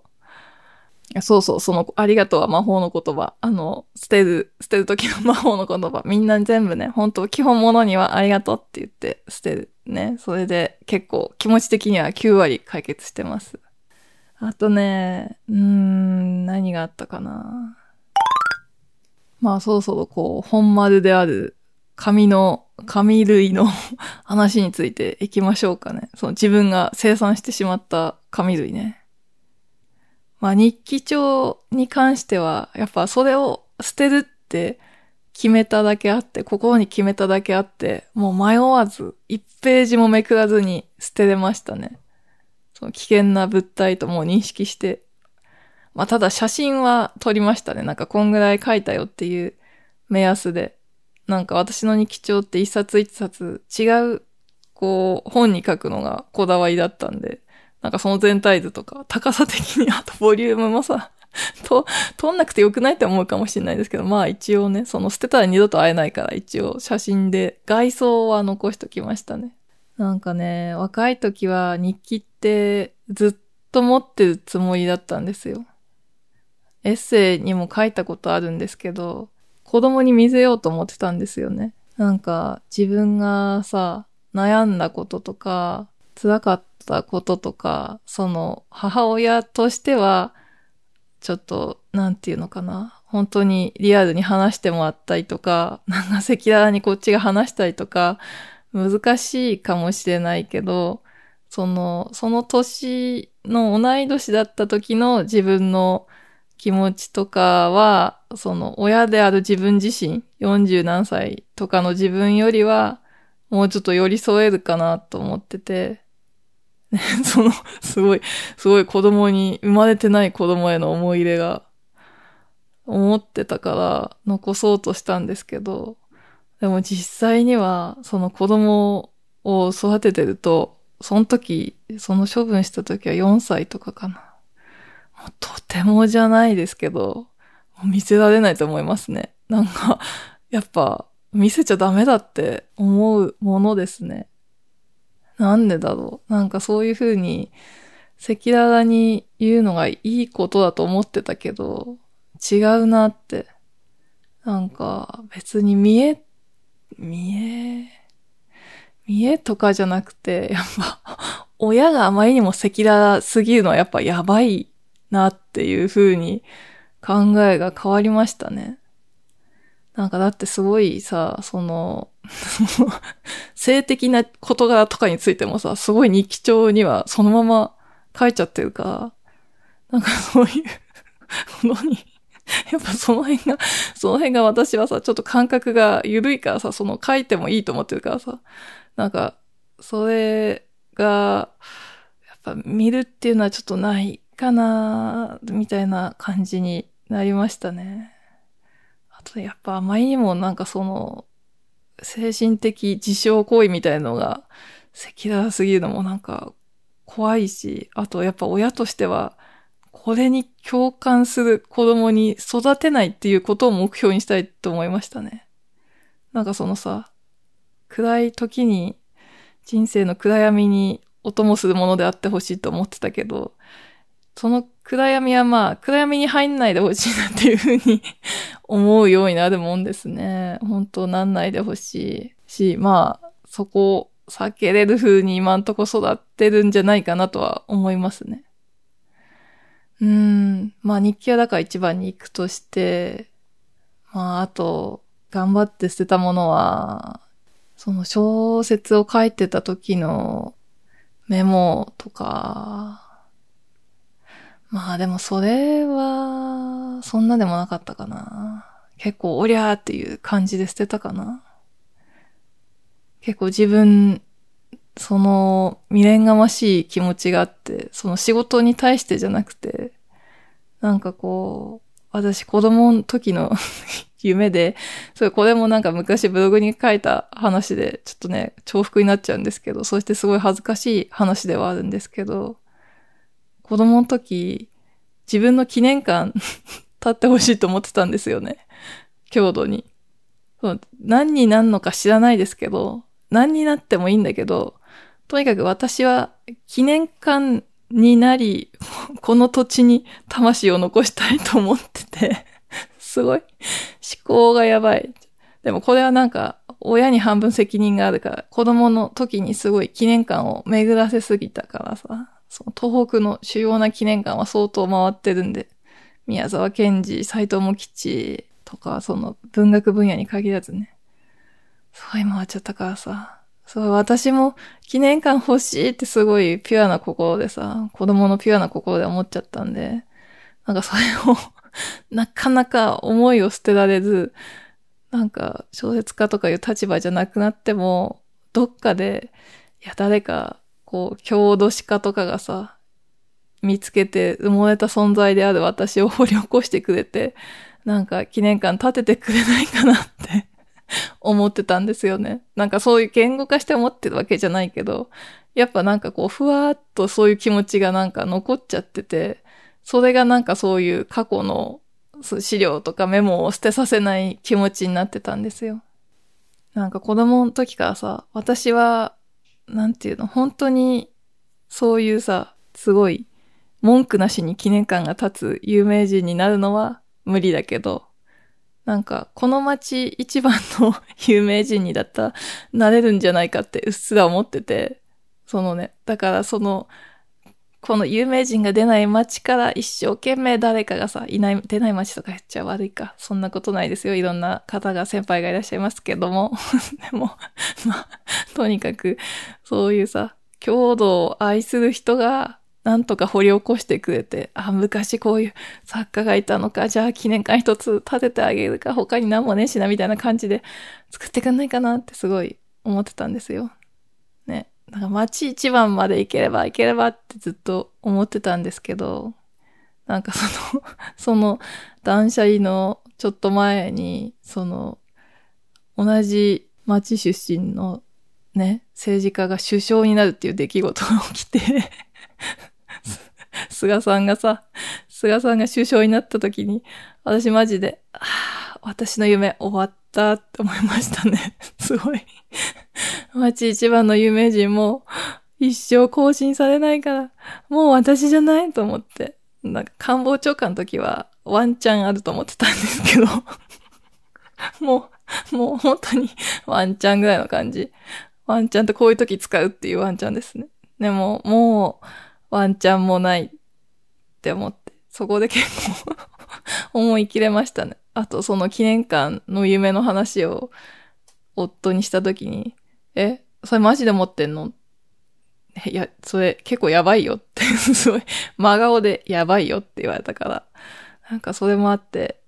そうそう、その、ありがとうは魔法の言葉。あの、捨てる、捨てる時の魔法の言葉。みんな全部ね、本当基本ものにはありがとうって言って捨てる。ね。それで結構気持ち的には9割解決してます。あとね、うーん、何があったかな。まあ、そろそろこう、本丸である紙の、紙類の 話についていきましょうかね。その自分が生産してしまった紙類ね。まあ日記帳に関しては、やっぱそれを捨てるって決めただけあって、心に決めただけあって、もう迷わず、一ページもめくらずに捨てれましたね。その危険な物体ともう認識して。まあただ写真は撮りましたね。なんかこんぐらい書いたよっていう目安で。なんか私の日記帳って一冊一冊違う、こう、本に書くのがこだわりだったんで、なんかその全体図とか、高さ的に、あとボリュームもさ、と、撮んなくてよくないって思うかもしれないですけど、まあ一応ね、その捨てたら二度と会えないから一応写真で外装は残しときましたね。なんかね、若い時は日記ってずっと持ってるつもりだったんですよ。エッセイにも書いたことあるんですけど、子供に見せようと思ってたんですよね。なんか自分がさ、悩んだこととか、辛かったたこととか、その母親としては、ちょっと、なんていうのかな。本当にリアルに話してもらったりとか、なんか赤裸々にこっちが話したりとか、難しいかもしれないけど、その、その年の同い年だった時の自分の気持ちとかは、その親である自分自身、40何歳とかの自分よりは、もうちょっと寄り添えるかなと思ってて、その、すごい、すごい子供に、生まれてない子供への思い入れが、思ってたから残そうとしたんですけど、でも実際には、その子供を育ててると、その時、その処分した時は4歳とかかな。もうとてもじゃないですけど、見せられないと思いますね。なんか、やっぱ、見せちゃダメだって思うものですね。なんでだろう。なんかそういう風に赤裸々に言うのがいいことだと思ってたけど、違うなって。なんか別に見え、見え、見えとかじゃなくて、やっぱ 親があまりにも赤裸々すぎるのはやっぱやばいなっていう風に考えが変わりましたね。なんかだってすごいさ、その、性的な事柄とかについてもさ、すごい日記帳にはそのまま書いちゃってるか、なんかそういう ものに、やっぱその辺が、その辺が私はさ、ちょっと感覚が緩いからさ、その書いてもいいと思ってるからさ、なんか、それが、やっぱ見るっていうのはちょっとないかな、みたいな感じになりましたね。あとやっぱあまりにもなんかその、精神的自傷行為みたいのが赤裸々すぎるのもなんか怖いし、あとやっぱ親としては、これに共感する子供に育てないっていうことを目標にしたいと思いましたね。なんかそのさ、暗い時に人生の暗闇にお供するものであってほしいと思ってたけど、その暗闇はまあ、暗闇に入んないでほしいなっていうふうに 思うようになるもんですね。本当なんないでほしいし、まあ、そこを避けれる風に今んとこ育ってるんじゃないかなとは思いますね。うん。まあ日記はだから一番に行くとして、まああと、頑張って捨てたものは、その小説を書いてた時のメモとか、まあでもそれは、そんなでもなかったかな。結構おりゃーっていう感じで捨てたかな。結構自分、その未練がましい気持ちがあって、その仕事に対してじゃなくて、なんかこう、私子供の時の 夢で、それこれもなんか昔ブログに書いた話で、ちょっとね、重複になっちゃうんですけど、そしてすごい恥ずかしい話ではあるんですけど、子供の時、自分の記念館 立ってほしいと思ってたんですよね。郷土に。何になんのか知らないですけど、何になってもいいんだけど、とにかく私は記念館になり、この土地に魂を残したいと思ってて すごい思考がやばい。でもこれはなんか、親に半分責任があるから、子供の時にすごい記念館を巡らせすぎたからさ、その東北の主要な記念館は相当回ってるんで、宮沢賢治、斎藤茂吉とか、その文学分野に限らずね、すごい回っちゃったからさ、そう、私も記念館欲しいってすごいピュアな心でさ、子供のピュアな心で思っちゃったんで、なんかそれを なかなか思いを捨てられず、なんか小説家とかいう立場じゃなくなっても、どっかで、いや、誰か、こう、郷土史家とかがさ、見つけて埋もれた存在である私を掘り起こしてくれて、なんか記念館建ててくれないかなって 思ってたんですよね。なんかそういう言語化して思ってるわけじゃないけど、やっぱなんかこう、ふわーっとそういう気持ちがなんか残っちゃってて、それがなんかそういう過去の資料とかメモを捨てさせない気持ちになってたんですよ。なんか子供の時からさ、私は、なんていうの、本当に、そういうさ、すごい、文句なしに記念館が立つ有名人になるのは無理だけど、なんか、この街一番の 有名人にだったらなれるんじゃないかってうっすら思ってて、そのね、だからその、この有名人が出ない街から一生懸命誰かがさ、いない、出ない街とか言っちゃ悪いか。そんなことないですよ。いろんな方が先輩がいらっしゃいますけども。でも、まあ、とにかく、そういうさ、郷土を愛する人が、なんとか掘り起こしてくれて、あ、昔こういう作家がいたのか、じゃあ記念館一つ建ててあげるか、他に何もねえしな、みたいな感じで作ってくんないかなってすごい思ってたんですよ。ね。なんか街一番まで行ければ行ければってずっと思ってたんですけど、なんかその その断捨離のちょっと前に、その、同じ町出身のね、政治家が首相になるっていう出来事が起きて菅さんがさ、菅さんが首相になった時に、私マジで、ああ、私の夢終わったって思いましたね。すごい。街一番の有名人も一生更新されないから、もう私じゃないと思って。なんか官房長官の時はワンチャンあると思ってたんですけど、もう、もう本当にワンチャンぐらいの感じ。ワンチャンってこういう時使うっていうワンチャンですね。でも、もう、ワンチャンもないって思って、そこで結構 思い切れましたね。あとその記念館の夢の話を夫にしたときに、え、それマジで持ってんのいや、それ結構やばいよってすごい、真顔でやばいよって言われたから、なんかそれもあって、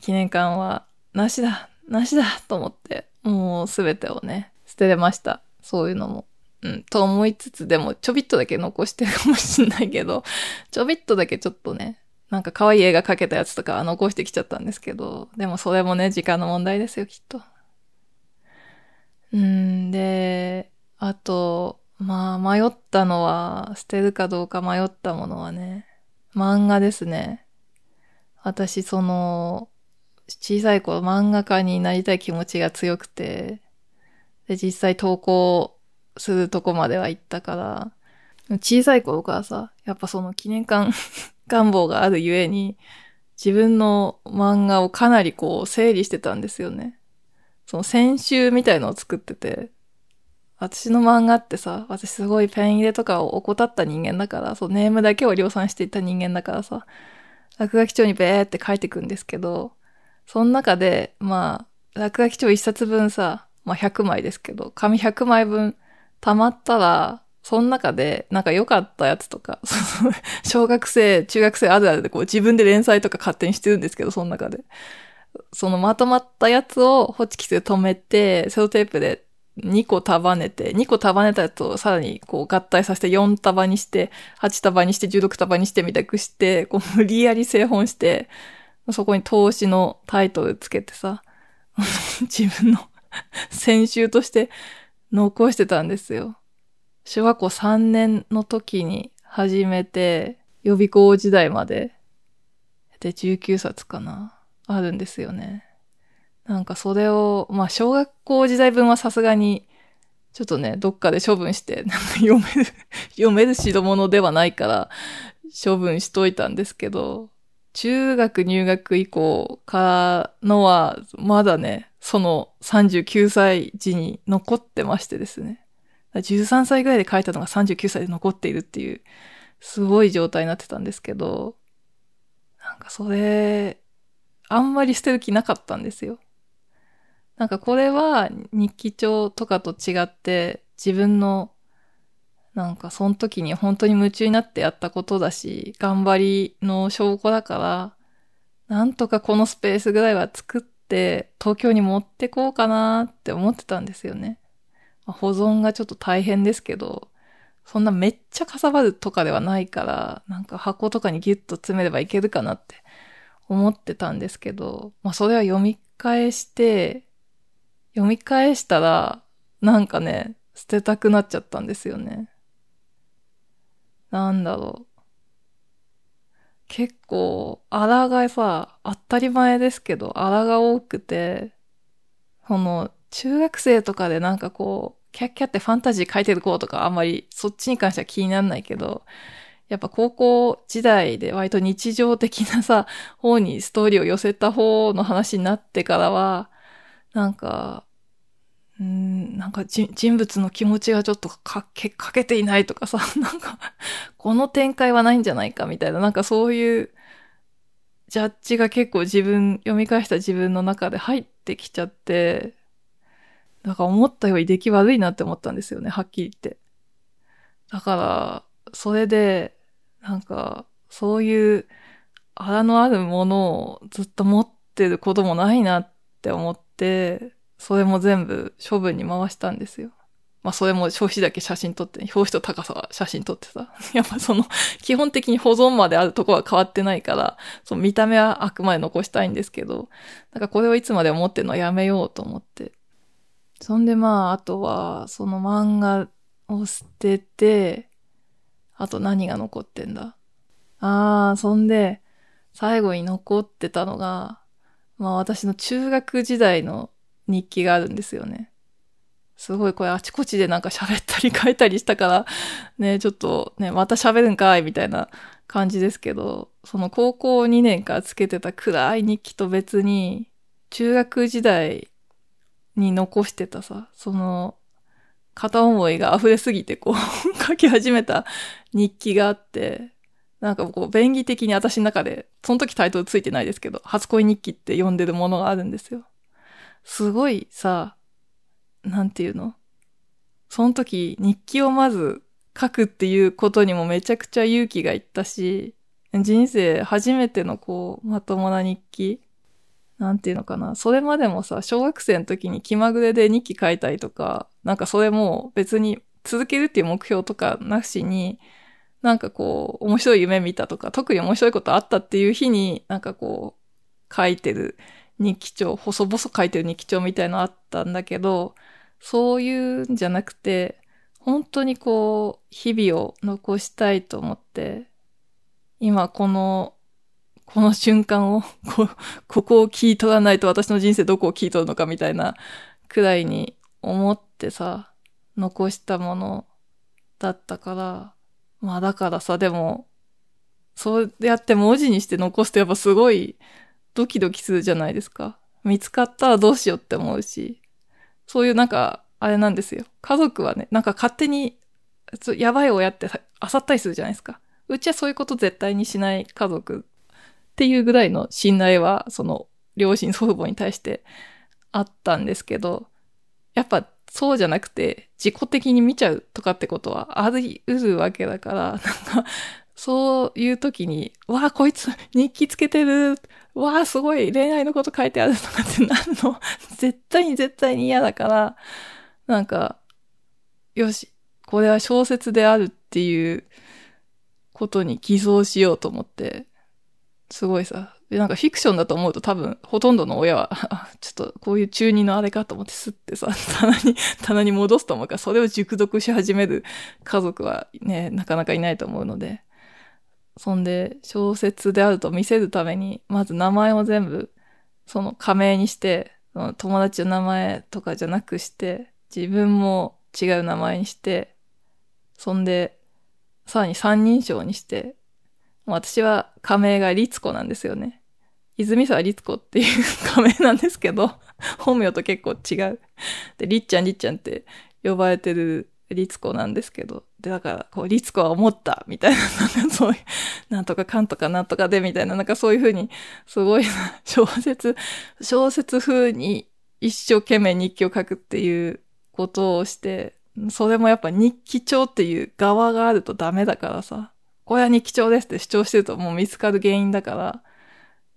記念館は、なしだ、なしだと思って、もうすべてをね、捨てれました。そういうのも。うん、と思いつつ、でもちょびっとだけ残してるかもしんないけど、ちょびっとだけちょっとね、なんか可愛い映画描けたやつとか残してきちゃったんですけど、でもそれもね、時間の問題ですよ、きっと。うん、で、あと、まあ、迷ったのは、捨てるかどうか迷ったものはね、漫画ですね。私、その、小さい頃漫画家になりたい気持ちが強くて、で、実際投稿するとこまでは行ったから、小さい頃からさ、やっぱその記念館願望があるゆえに、自分の漫画をかなりこう整理してたんですよね。その先週みたいのを作ってて、私の漫画ってさ、私すごいペン入れとかを怠った人間だから、そうネームだけを量産していた人間だからさ、落書き帳にベーって書いていくんですけど、その中で、まあ、落書き帳一冊分さ、まあ100枚ですけど、紙100枚分溜まったら、その中で、なんか良かったやつとか、小学生、中学生あるあるでこう自分で連載とか勝手にしてるんですけど、その中で。そのまとまったやつをホチキスで止めて、セロテープで2個束ねて、2個束ねたやつをさらにこう合体させて4束にして、8束にして、16束にしてみたくして、こう無理やり製本して、そこに投資のタイトルつけてさ、自分の 先週として残してたんですよ。小学校3年の時に始めて、予備校時代まで、で19冊かな、あるんですよね。なんかそれを、まあ小学校時代分はさすがに、ちょっとね、どっかで処分して、読める 読める代物ではないから、処分しといたんですけど、中学入学以降からのは、まだね、その39歳時に残ってましてですね。13歳ぐらいで書いたのが39歳で残っているっていう、すごい状態になってたんですけど、なんかそれ、あんまり捨てる気なかったんですよ。なんかこれは日記帳とかと違って自分のなんかその時に本当に夢中になってやったことだし、頑張りの証拠だから、なんとかこのスペースぐらいは作って東京に持ってこうかなって思ってたんですよね。保存がちょっと大変ですけど、そんなめっちゃかさばるとかではないから、なんか箱とかにギュッと詰めればいけるかなって思ってたんですけど、まあそれは読み返して、読み返したら、なんかね、捨てたくなっちゃったんですよね。なんだろう。結構、あらがさ、当たり前ですけど、あらが多くて、その、中学生とかでなんかこう、キャッキャってファンタジー書いてる子とかあんまりそっちに関しては気にならないけど、やっぱ高校時代で割と日常的なさ、方にストーリーを寄せた方の話になってからは、なんか、うん、なんか人物の気持ちがちょっとかけ、かけていないとかさ、なんか、この展開はないんじゃないかみたいな、なんかそういうジャッジが結構自分、読み返した自分の中で入ってきちゃって、だから思ったより出来悪いなって思ったんですよね、はっきり言って。だから、それで、なんか、そういう荒のあるものをずっと持ってることもないなって思って、それも全部処分に回したんですよ。まあそれも表紙だけ写真撮って、表紙と高さは写真撮ってさ。やっぱその、基本的に保存まであるとこは変わってないから、その見た目はあくまで残したいんですけど、なんかこれをいつまで思ってるのはやめようと思って。そんでまあ、あとは、その漫画を捨てて、あと何が残ってんだ？あー、そんで、最後に残ってたのが、まあ私の中学時代の日記があるんですよね。すごいこれあちこちでなんか喋ったり書いたりしたから、ね、ちょっとね、また喋るんかいみたいな感じですけど、その高校2年からつけてた暗い日記と別に、中学時代に残してたさ、その、片思いが溢れすぎてこう 書き始めた日記があって、なんかこう、便宜的に私の中で、その時タイトルついてないですけど、初恋日記って呼んでるものがあるんですよ。すごいさ、なんていうの？その時、日記をまず書くっていうことにもめちゃくちゃ勇気がいったし、人生初めてのこう、まともな日記なんていうのかな。それまでもさ、小学生の時に気まぐれで日記書いたりとか、なんかそれも別に続けるっていう目標とかなしに、なんかこう、面白い夢見たとか、特に面白いことあったっていう日に、なんかこう、書いてる日記帳、細々書いてる日記帳みたいのあったんだけど、そういうんじゃなくて、本当にこう、日々を残したいと思って、今この、この瞬間を、こ、ここを聞い取らないと私の人生どこを聞い取るのかみたいなくらいに思ってさ、残したものだったから、まあだからさ、でも、そうやって文字にして残すとやっぱすごいドキドキするじゃないですか。見つかったらどうしようって思うし、そういうなんか、あれなんですよ。家族はね、なんか勝手に、やばい親って漁ったりするじゃないですか。うちはそういうこと絶対にしない家族っていうぐらいの信頼は、その、両親祖父母に対してあったんですけど、やっぱそうじゃなくて、自己的に見ちゃうとかってことはあり得るわけだから、なんか、そういう時に、わあ、こいつ日記つけてる。わあ、すごい恋愛のこと書いてあるとかってなんの 絶対に絶対に嫌だから、なんか、よし、これは小説であるっていうことに偽装しようと思って、すごいさ、で、なんかフィクションだと思うと多分、ほとんどの親は、ちょっとこういう中二のあれかと思ってスッてさ、棚に、棚に戻すと思うから、それを熟読し始める家族はね、なかなかいないと思うので。そんで、小説であると見せるために、まず名前を全部、その仮名にして、友達の名前とかじゃなくして、自分も違う名前にして、そんで、さらに三人称にして、私は仮名が律子なんですよね。泉沢律子っていう仮名なんですけど、本名と結構違う。で、りっちゃんりっちゃんって呼ばれてる律子なんですけど、で、だから、こう、律子は思った、みたいな、なんかそういう、なんとかかんとかなんとかで、みたいな、なんかそういうふうに、すごい小説、小説風に一生懸命日記を書くっていうことをして、それもやっぱ日記帳っていう側があるとダメだからさ、これは日記帳ですって主張してるともう見つかる原因だから、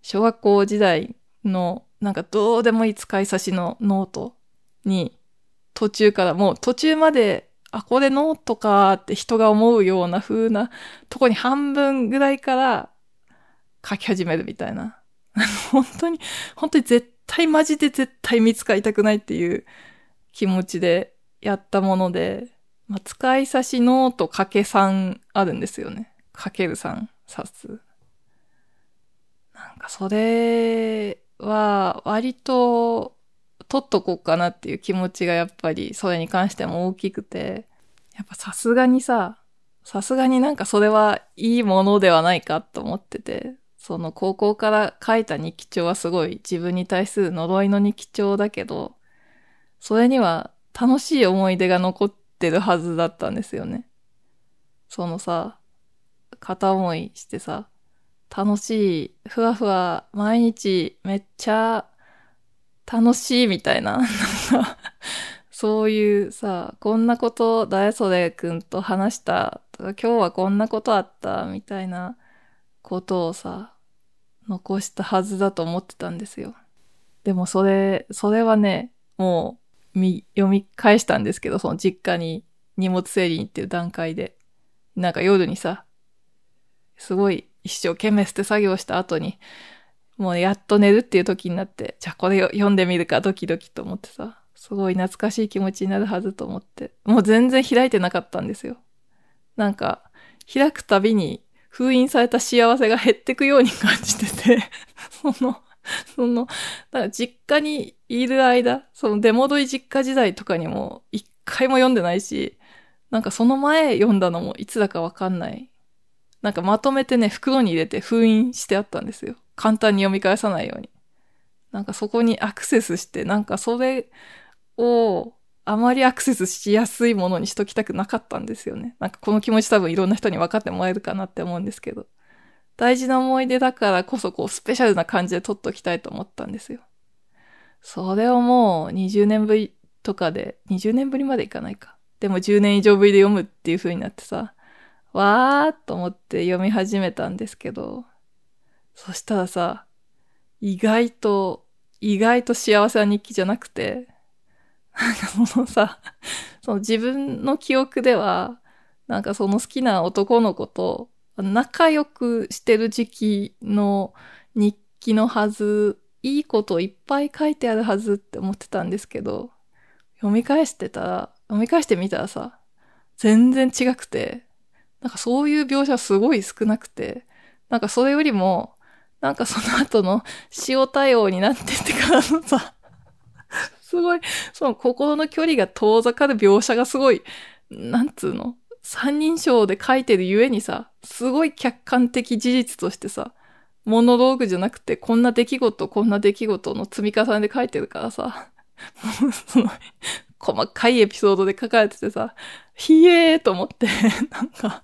小学校時代のなんかどうでもいい使い差しのノートに途中からもう途中まであ、これノートかって人が思うような風なとこに半分ぐらいから書き始めるみたいな。本当に、本当に絶対マジで絶対見つかりたくないっていう気持ちでやったもので、まあ、使い差しノートかけ3あるんですよね。かける3冊。なんかそれは割と取っとこうかなっていう気持ちがやっぱりそれに関しても大きくて、やっぱさすがにさ、さすがになんかそれはいいものではないかと思ってて、その高校から書いた日記帳はすごい自分に対する呪いの日記帳だけど、それには楽しい思い出が残ってるはずだったんですよね。そのさ、片思いしてさ、楽しい、ふわふわ、毎日めっちゃ楽しいみたいな。そういうさ、こんなこと大袖くんと話したとか、今日はこんなことあったみたいなことをさ、残したはずだと思ってたんですよ。でもそれ、それはね、もう、み、読み返したんですけど、その実家に荷物整理に行ってる段階で。なんか夜にさ、すごい一生懸命捨て作業した後に、もうやっと寝るっていう時になって、じゃあこれ読んでみるかドキドキと思ってさ、すごい懐かしい気持ちになるはずと思って、もう全然開いてなかったんですよ。なんか、開くたびに封印された幸せが減ってくように感じてて その、その、だから実家にいる間、その出戻り実家時代とかにも一回も読んでないし、なんかその前読んだのもいつだかわかんない。なんかまとめてね、袋に入れて封印してあったんですよ。簡単に読み返さないように。なんかそこにアクセスして、なんかそれをあまりアクセスしやすいものにしときたくなかったんですよね。なんかこの気持ち多分いろんな人に分かってもらえるかなって思うんですけど。大事な思い出だからこそこうスペシャルな感じで撮っときたいと思ったんですよ。それをもう20年ぶりとかで、20年ぶりまでいかないか。でも10年以上ぶりで読むっていう風になってさ、わーっと思って読み始めたんですけど、そしたらさ、意外と、意外と幸せな日記じゃなくて、なんかそのさ、その自分の記憶では、なんかその好きな男の子と仲良くしてる時期の日記のはず、いいこといっぱい書いてあるはずって思ってたんですけど、読み返してたら、読み返してみたらさ、全然違くて、なんかそういう描写すごい少なくて、なんかそれよりも、なんかその後の塩対応になってってからのさ、すごい、その心の距離が遠ざかる描写がすごい、なんつうの三人称で書いてるゆえにさ、すごい客観的事実としてさ、モノローグじゃなくて、こんな出来事、こんな出来事の積み重ねで書いてるからさ、その、細かいエピソードで書かれててさ、ひえーと思って、なんか、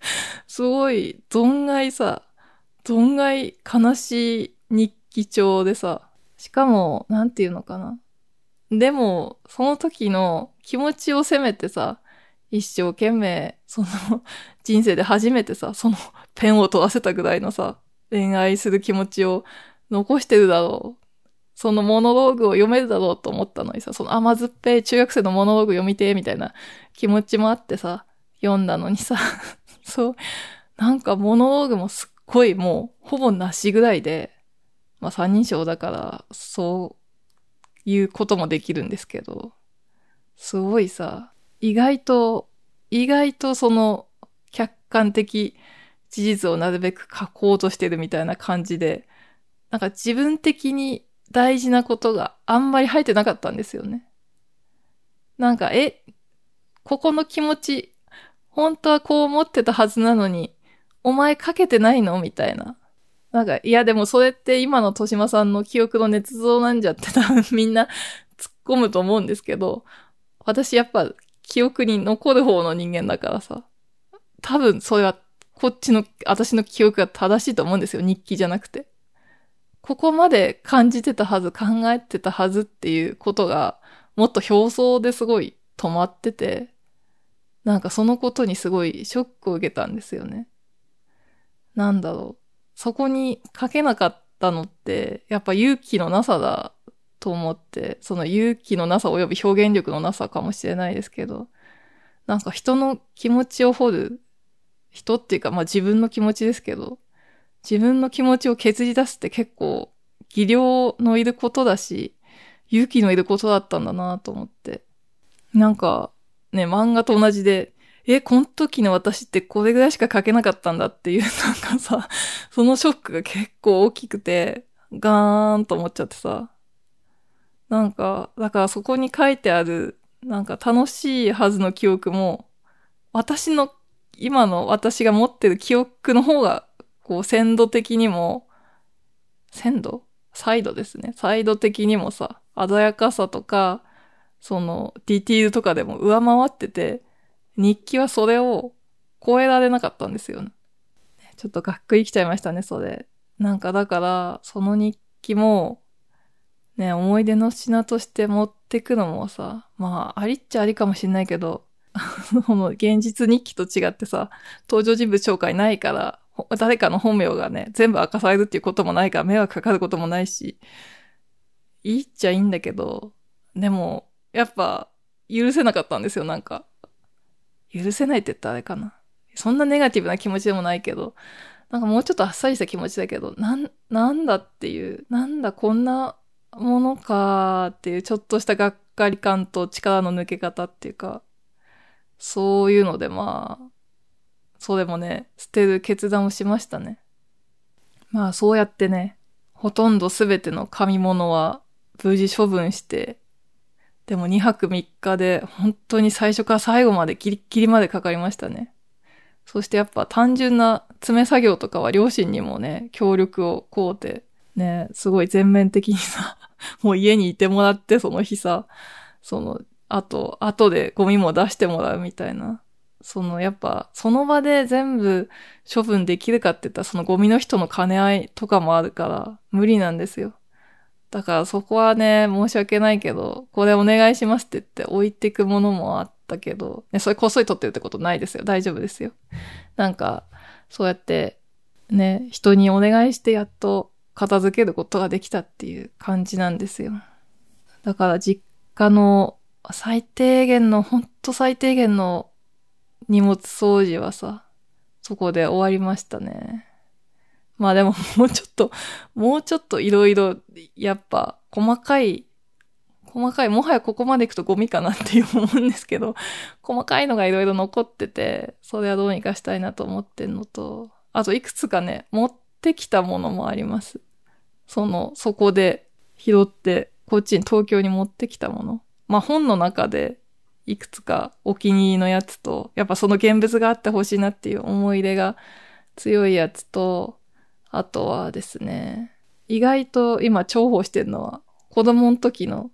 すごい、存外さ、存外悲しい日記帳でさ、しかも、なんていうのかな。でも、その時の気持ちを責めてさ、一生懸命、その、人生で初めてさ、そのペンを取らせたぐらいのさ、恋愛する気持ちを残してるだろう。そのモノローグを読めるだろうと思ったのにさ、その甘酸っぱい中学生のモノローグ読みて、みたいな気持ちもあってさ、読んだのにさ、そう、なんかモノローグもすっごいもう、ほぼなしぐらいで、まあ三人称だから、そういうこともできるんですけど、すごいさ、意外と、意外とその客観的事実をなるべく書こうとしてるみたいな感じで、なんか自分的に大事なことがあんまり入ってなかったんですよね。なんか、え、ここの気持ち、本当はこう思ってたはずなのに、お前書けてないの？みたいな。なんか、いやでもそれって今の豊島さんの記憶の捏造なんじゃって多分 みんな突っ込むと思うんですけど、私やっぱ記憶に残る方の人間だからさ、多分それはこっちの、私の記憶が正しいと思うんですよ。日記じゃなくて。ここまで感じてたはず、考えてたはずっていうことが、もっと表層ですごい止まってて、なんかそのことにすごいショックを受けたんですよね。なんだろう。そこに書けなかったのって、やっぱ勇気のなさだと思って、その勇気のなさ及び表現力のなさかもしれないですけど、なんか人の気持ちを掘る、人っていうか、まあ自分の気持ちですけど、自分の気持ちを削り出すって結構、技量のいることだし、勇気のいることだったんだなと思って。なんか、ね、漫画と同じで、え、この時の私ってこれぐらいしか書けなかったんだっていう、なんかさ、そのショックが結構大きくて、ガーンと思っちゃってさ。なんか、だからそこに書いてある、なんか楽しいはずの記憶も、私の、今の私が持ってる記憶の方が、こう、鮮度的にも、鮮度？サイドですね。サイド的にもさ、鮮やかさとか、その、ディティールとかでも上回ってて、日記はそれを超えられなかったんですよね。ちょっとがっくりきちゃいましたね、それ。なんかだから、その日記も、ね、思い出の品として持ってくのもさ、まあ、ありっちゃありかもしんないけど、この現実日記と違ってさ、登場人物紹介ないから、誰かの本名がね、全部明かされるっていうこともないから迷惑かかることもないし、いいっちゃいいんだけど、でも、やっぱ、許せなかったんですよ、なんか。許せないって言ったらあれかな。そんなネガティブな気持ちでもないけど、なんかもうちょっとあっさりした気持ちだけど、なん、なんだっていう、なんだこんなものかっていうちょっとしたがっかり感と力の抜け方っていうか、そういうのでまあ、それもね、捨てる決断をしましたね。まあそうやってね、ほとんどすべての紙物は無事処分して、でも2泊3日で本当に最初から最後までギリッギリまでかかりましたね。そしてやっぱ単純な詰め作業とかは両親にもね、協力をこうて、ね、すごい全面的にさ、もう家にいてもらってその日さ、その、あと、後でゴミも出してもらうみたいな。その、やっぱ、その場で全部処分できるかって言ったら、そのゴミの人の兼ね合いとかもあるから、無理なんですよ。だからそこはね、申し訳ないけど、これお願いしますって言って置いてくものもあったけど、ね、それこっそり取ってるってことないですよ。大丈夫ですよ。なんか、そうやって、ね、人にお願いしてやっと片付けることができたっていう感じなんですよ。だから実家の最低限の、ほんと最低限の荷物掃除はさ、そこで終わりましたね。まあでももうちょっと、もうちょっといろいろ、やっぱ細かい、細かい、もはやここまで行くとゴミかなって思うんですけど、細かいのがいろいろ残ってて、それはどうにかしたいなと思ってんのと、あといくつかね、持ってきたものもあります。その、そこで拾って、こっちに東京に持ってきたもの。まあ本の中でいくつかお気に入りのやつと、やっぱその現物があってほしいなっていう思い入れが強いやつと、あとはですね、意外と今重宝してるのは、子供の時の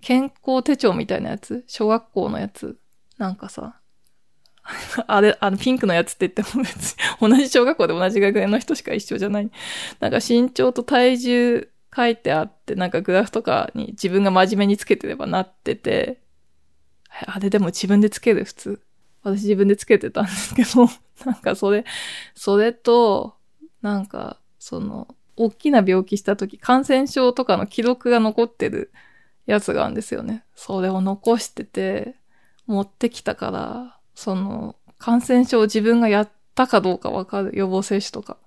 健康手帳みたいなやつ？小学校のやつ？なんかさ、あれ、あの、ピンクのやつって言っても別に、同じ小学校で同じ学年の人しか一緒じゃない。なんか身長と体重書いてあって、なんかグラフとかに自分が真面目につけてればなってて、あれでも自分でつける？普通。私自分でつけてたんですけど、なんかそれ、それと、なんか、その、大きな病気した時、感染症とかの記録が残ってるやつがあるんですよね。それを残してて、持ってきたから、その、感染症自分がやったかどうかわかる予防接種とか。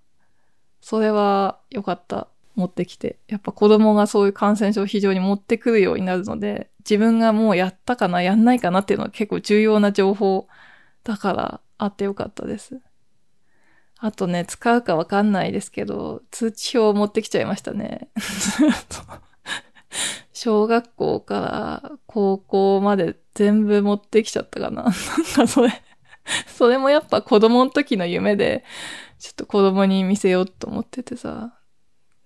それは良かった。持ってきて。やっぱ子供がそういう感染症を非常に持ってくるようになるので、自分がもうやったかな、やんないかなっていうのは結構重要な情報だからあってよかったです。あとね、使うかわかんないですけど、通知表を持ってきちゃいましたね。小学校から高校まで全部持ってきちゃったかな。なんかそれ、それもやっぱ子供の時の夢で、ちょっと子供に見せようと思っててさ、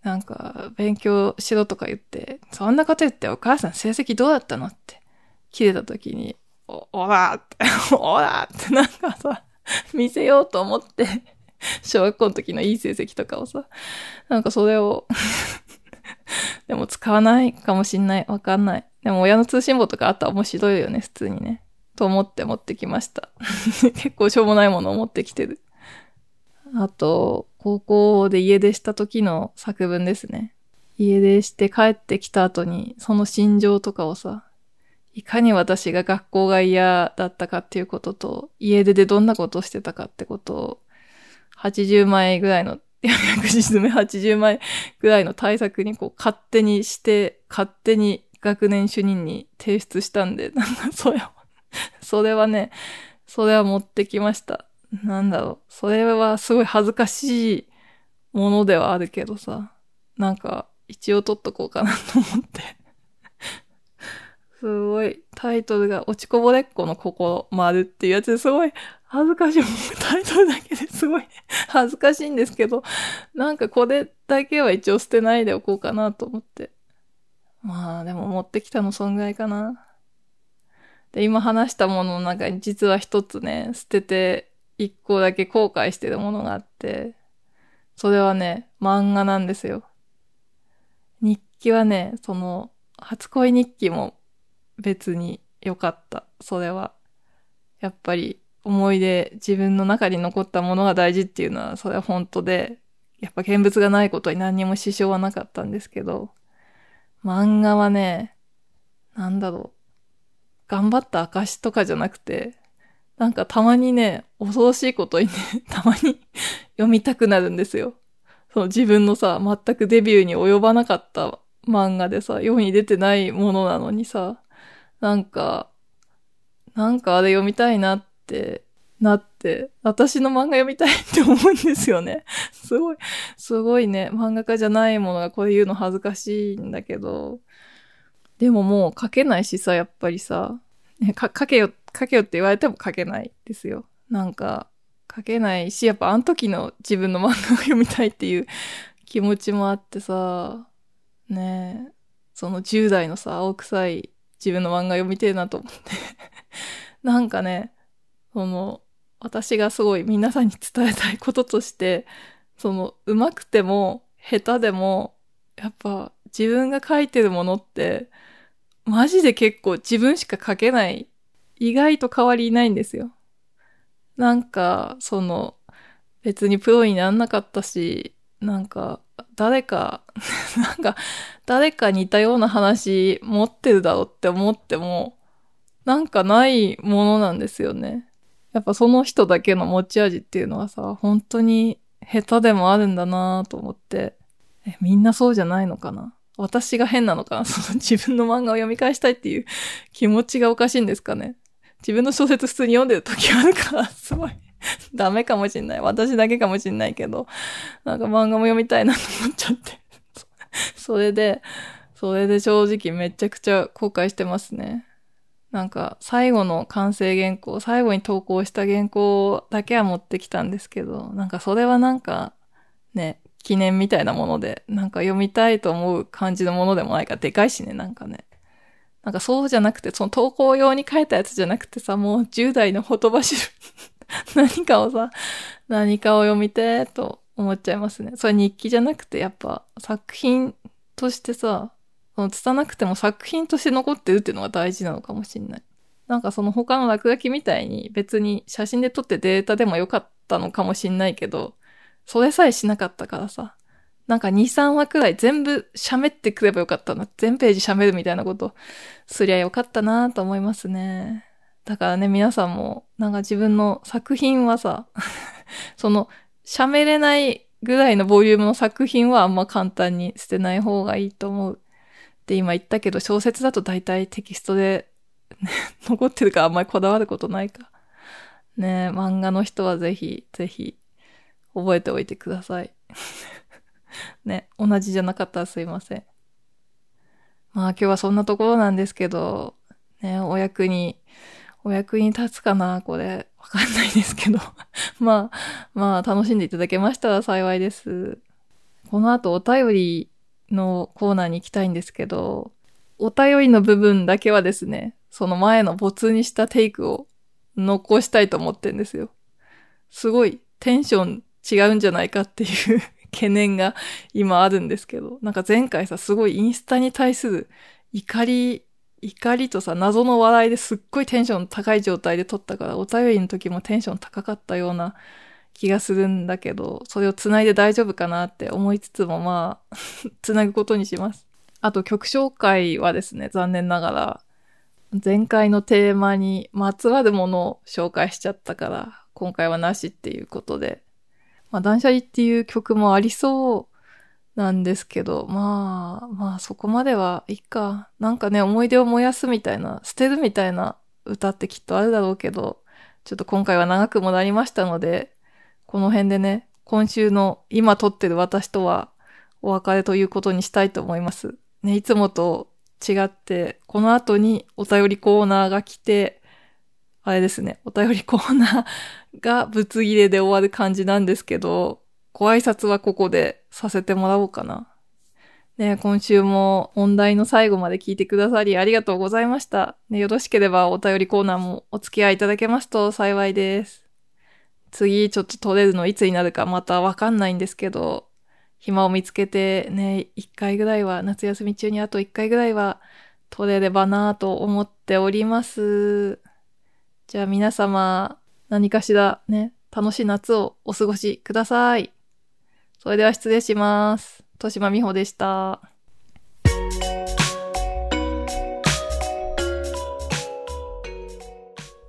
なんか勉強しろとか言って、そんなこと言ってお母さん成績どうだったのって切れた時に、お、おらーって、おらーってなんかさ、見せようと思って 小学校の時のいい成績とかをさ、なんかそれを でも使わないかもしんない。わかんない。でも親の通信簿とかあったら面白いよね、普通にね。と思って持ってきました。結構しょうもないものを持ってきてる。あと、高校で家出した時の作文ですね。家出して帰ってきた後に、その心情とかをさ、いかに私が学校が嫌だったかっていうことと、家出でどんなことをしてたかってことを80枚ぐらいの、薬事詰め80枚ぐらいの対策にこう勝手にして、勝手に学年主任に提出したんで、なんかそれをそれはね、それは持ってきました。なんだろう。それはすごい恥ずかしいものではあるけどさ、なんか一応取っとこうかなと思って すごい、タイトルが落ちこぼれっ子の心丸っていうやつですごい恥ずかしい。タイトルだけですごい恥ずかしいんですけど、なんかこれだけは一応捨てないでおこうかなと思って。まあでも持ってきたのそんぐらいかな。で、今話したものの中に実は一つね、捨てて一個だけ後悔してるものがあって、それはね、漫画なんですよ。日記はね、その、初恋日記も別に良かった。それは。やっぱり思い出、自分の中に残ったものが大事っていうのは、それは本当で、やっぱ現物がないことに何にも支障はなかったんですけど、漫画はね、なんだろう。頑張った証とかじゃなくて、なんかたまにね、恐ろしいことにね、たまに 読みたくなるんですよ。その自分のさ、全くデビューに及ばなかった漫画でさ、世に出てないものなのにさ、なんか、なんかあれ読みたいなってってなって、私の漫画読みたいって思うんですよね。すごい、すごいね、漫画家じゃないものがこういうの恥ずかしいんだけど、でももう書けないしさ、やっぱりさ、か書けよ、書けよって言われても書けないですよ。なんか、書けないし、やっぱあの時の自分の漫画を読みたいっていう 気持ちもあってさ、ねえ、その10代のさ、青臭い自分の漫画読みてえなと思って。なんかね、その、私がすごい皆さんに伝えたいこととして、その、上手くても、下手でも、やっぱ自分が書いてるものって、マジで結構自分しか書けない。意外と変わりないんですよ。なんか、その、別にプロになんなかったし、なんか、誰か、なんか、誰か似たような話持ってるだろうって思っても、なんかないものなんですよね。やっぱその人だけの持ち味っていうのはさ、本当に下手でもあるんだなと思って、え、みんなそうじゃないのかな？私が変なのかな？そ の自分の漫画を読み返したいっていう気持ちがおかしいんですかね？自分の小説普通に読んでる時あるから、すごい。ダメかもしんない。私だけかもしんないけど、なんか漫画も読みたいなと思っちゃって。そ れで、それで正直めちゃくちゃ後悔してますね。なんか最後の完成原稿、最後に投稿した原稿だけは持ってきたんですけど、なんかそれはなんかね、記念みたいなもので、なんか読みたいと思う感じのものでもないから、でかいしね、なんかね。なんかそうじゃなくて、その投稿用に書いたやつじゃなくてさ、もう10代のほとばしる 何かをさ、何かを読みて、と思っちゃいますね。それ日記じゃなくて、やっぱ作品としてさ、その拙くても作品として残ってるっていうのが大事なのかもしんない。なんかその他の落書きみたいに別に写真で撮ってデータでもよかったのかもしんないけど、それさえしなかったからさ、なんか2、3話くらい全部喋ってくればよかったな。全ページ喋るみたいなことすりゃよかったなと思いますね。だからね、皆さんも、なんか自分の作品はさ、その、喋れないぐらいのボリュームの作品はあんま簡単に捨てない方がいいと思う。って今言ったけど、小説だと大体テキストで、残ってるからあんまりこだわることないか。ね漫画の人はぜひ、ぜひ、覚えておいてください。ね、同じじゃなかったらすいません。まあ今日はそんなところなんですけど、ね、お役に、お役に立つかなこれ、わかんないですけど。まあ、まあ楽しんでいただけましたら幸いです。この後お便りのコーナーに行きたいんですけど、お便りの部分だけはですね、その前の没にしたテイクを残したいと思ってんですよ。すごいテンション違うんじゃないかっていう 懸念が今あるんですけど、なんか前回さ、すごいインスタに対する怒り、怒りとさ、謎の笑いですっごいテンション高い状態で撮ったから、お便りの時もテンション高かったような気がするんだけど、それを繋いで大丈夫かなって思いつつも、まあ 繋ぐことにします。あと曲紹介はですね、残念ながら、前回のテーマにまつわるものを紹介しちゃったから、今回はなしっていうことで、まあ、断捨離っていう曲もありそうなんですけど、まあ、まあそこまではいいか。なんかね、思い出を燃やすみたいな、捨てるみたいな歌ってきっとあるだろうけど、ちょっと今回は長くもなりましたので、この辺でね、今週の今撮ってる私とはお別れということにしたいと思います。ね、いつもと違って、この後にお便りコーナーが来て、あれですね、お便りコーナーがぶつ切れで終わる感じなんですけど、ご挨拶はここでさせてもらおうかな。ね、今週も問題の最後まで聞いてくださりありがとうございました。ね、よろしければお便りコーナーもお付き合いいただけますと幸いです。次ちょっと取れるのいつになるかまたわかんないんですけど、暇を見つけてね、一回ぐらいは、夏休み中にあと一回ぐらいは取れればなぁと思っております。じゃあ皆様、何かしらね、楽しい夏をお過ごしください。それでは失礼します。豊島美穂でした。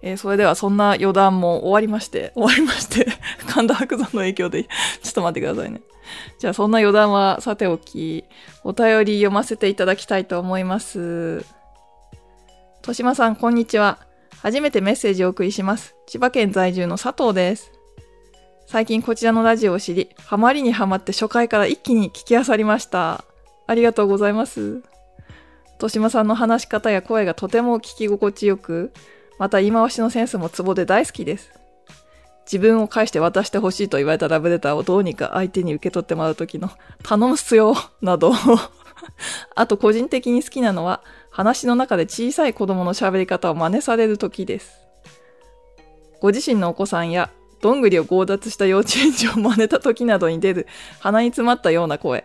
えー、それではそんな余談も終わりまして、終わりまして、神田伯山の影響で、ちょっと待ってくださいね。じゃあそんな余談はさておき、お便り読ませていただきたいと思います。豊島さん、こんにちは。初めてメッセージをお送りします。千葉県在住の佐藤です。最近こちらのラジオを知り、ハマりにハマって初回から一気に聞き漁りました。ありがとうございます。豊島さんの話し方や声がとても聞き心地よく、また言い回しのセンスもツボで大好きです。自分を返して渡してほしいと言われたラブレターをどうにか相手に受け取ってもらう時の頼むっすよなど あと個人的に好きなのは話の中で小さい子供の喋り方を真似される時です。ご自身のお子さんや、どんぐりを強奪した幼稚園児を真似た時などに出る鼻に詰まったような声。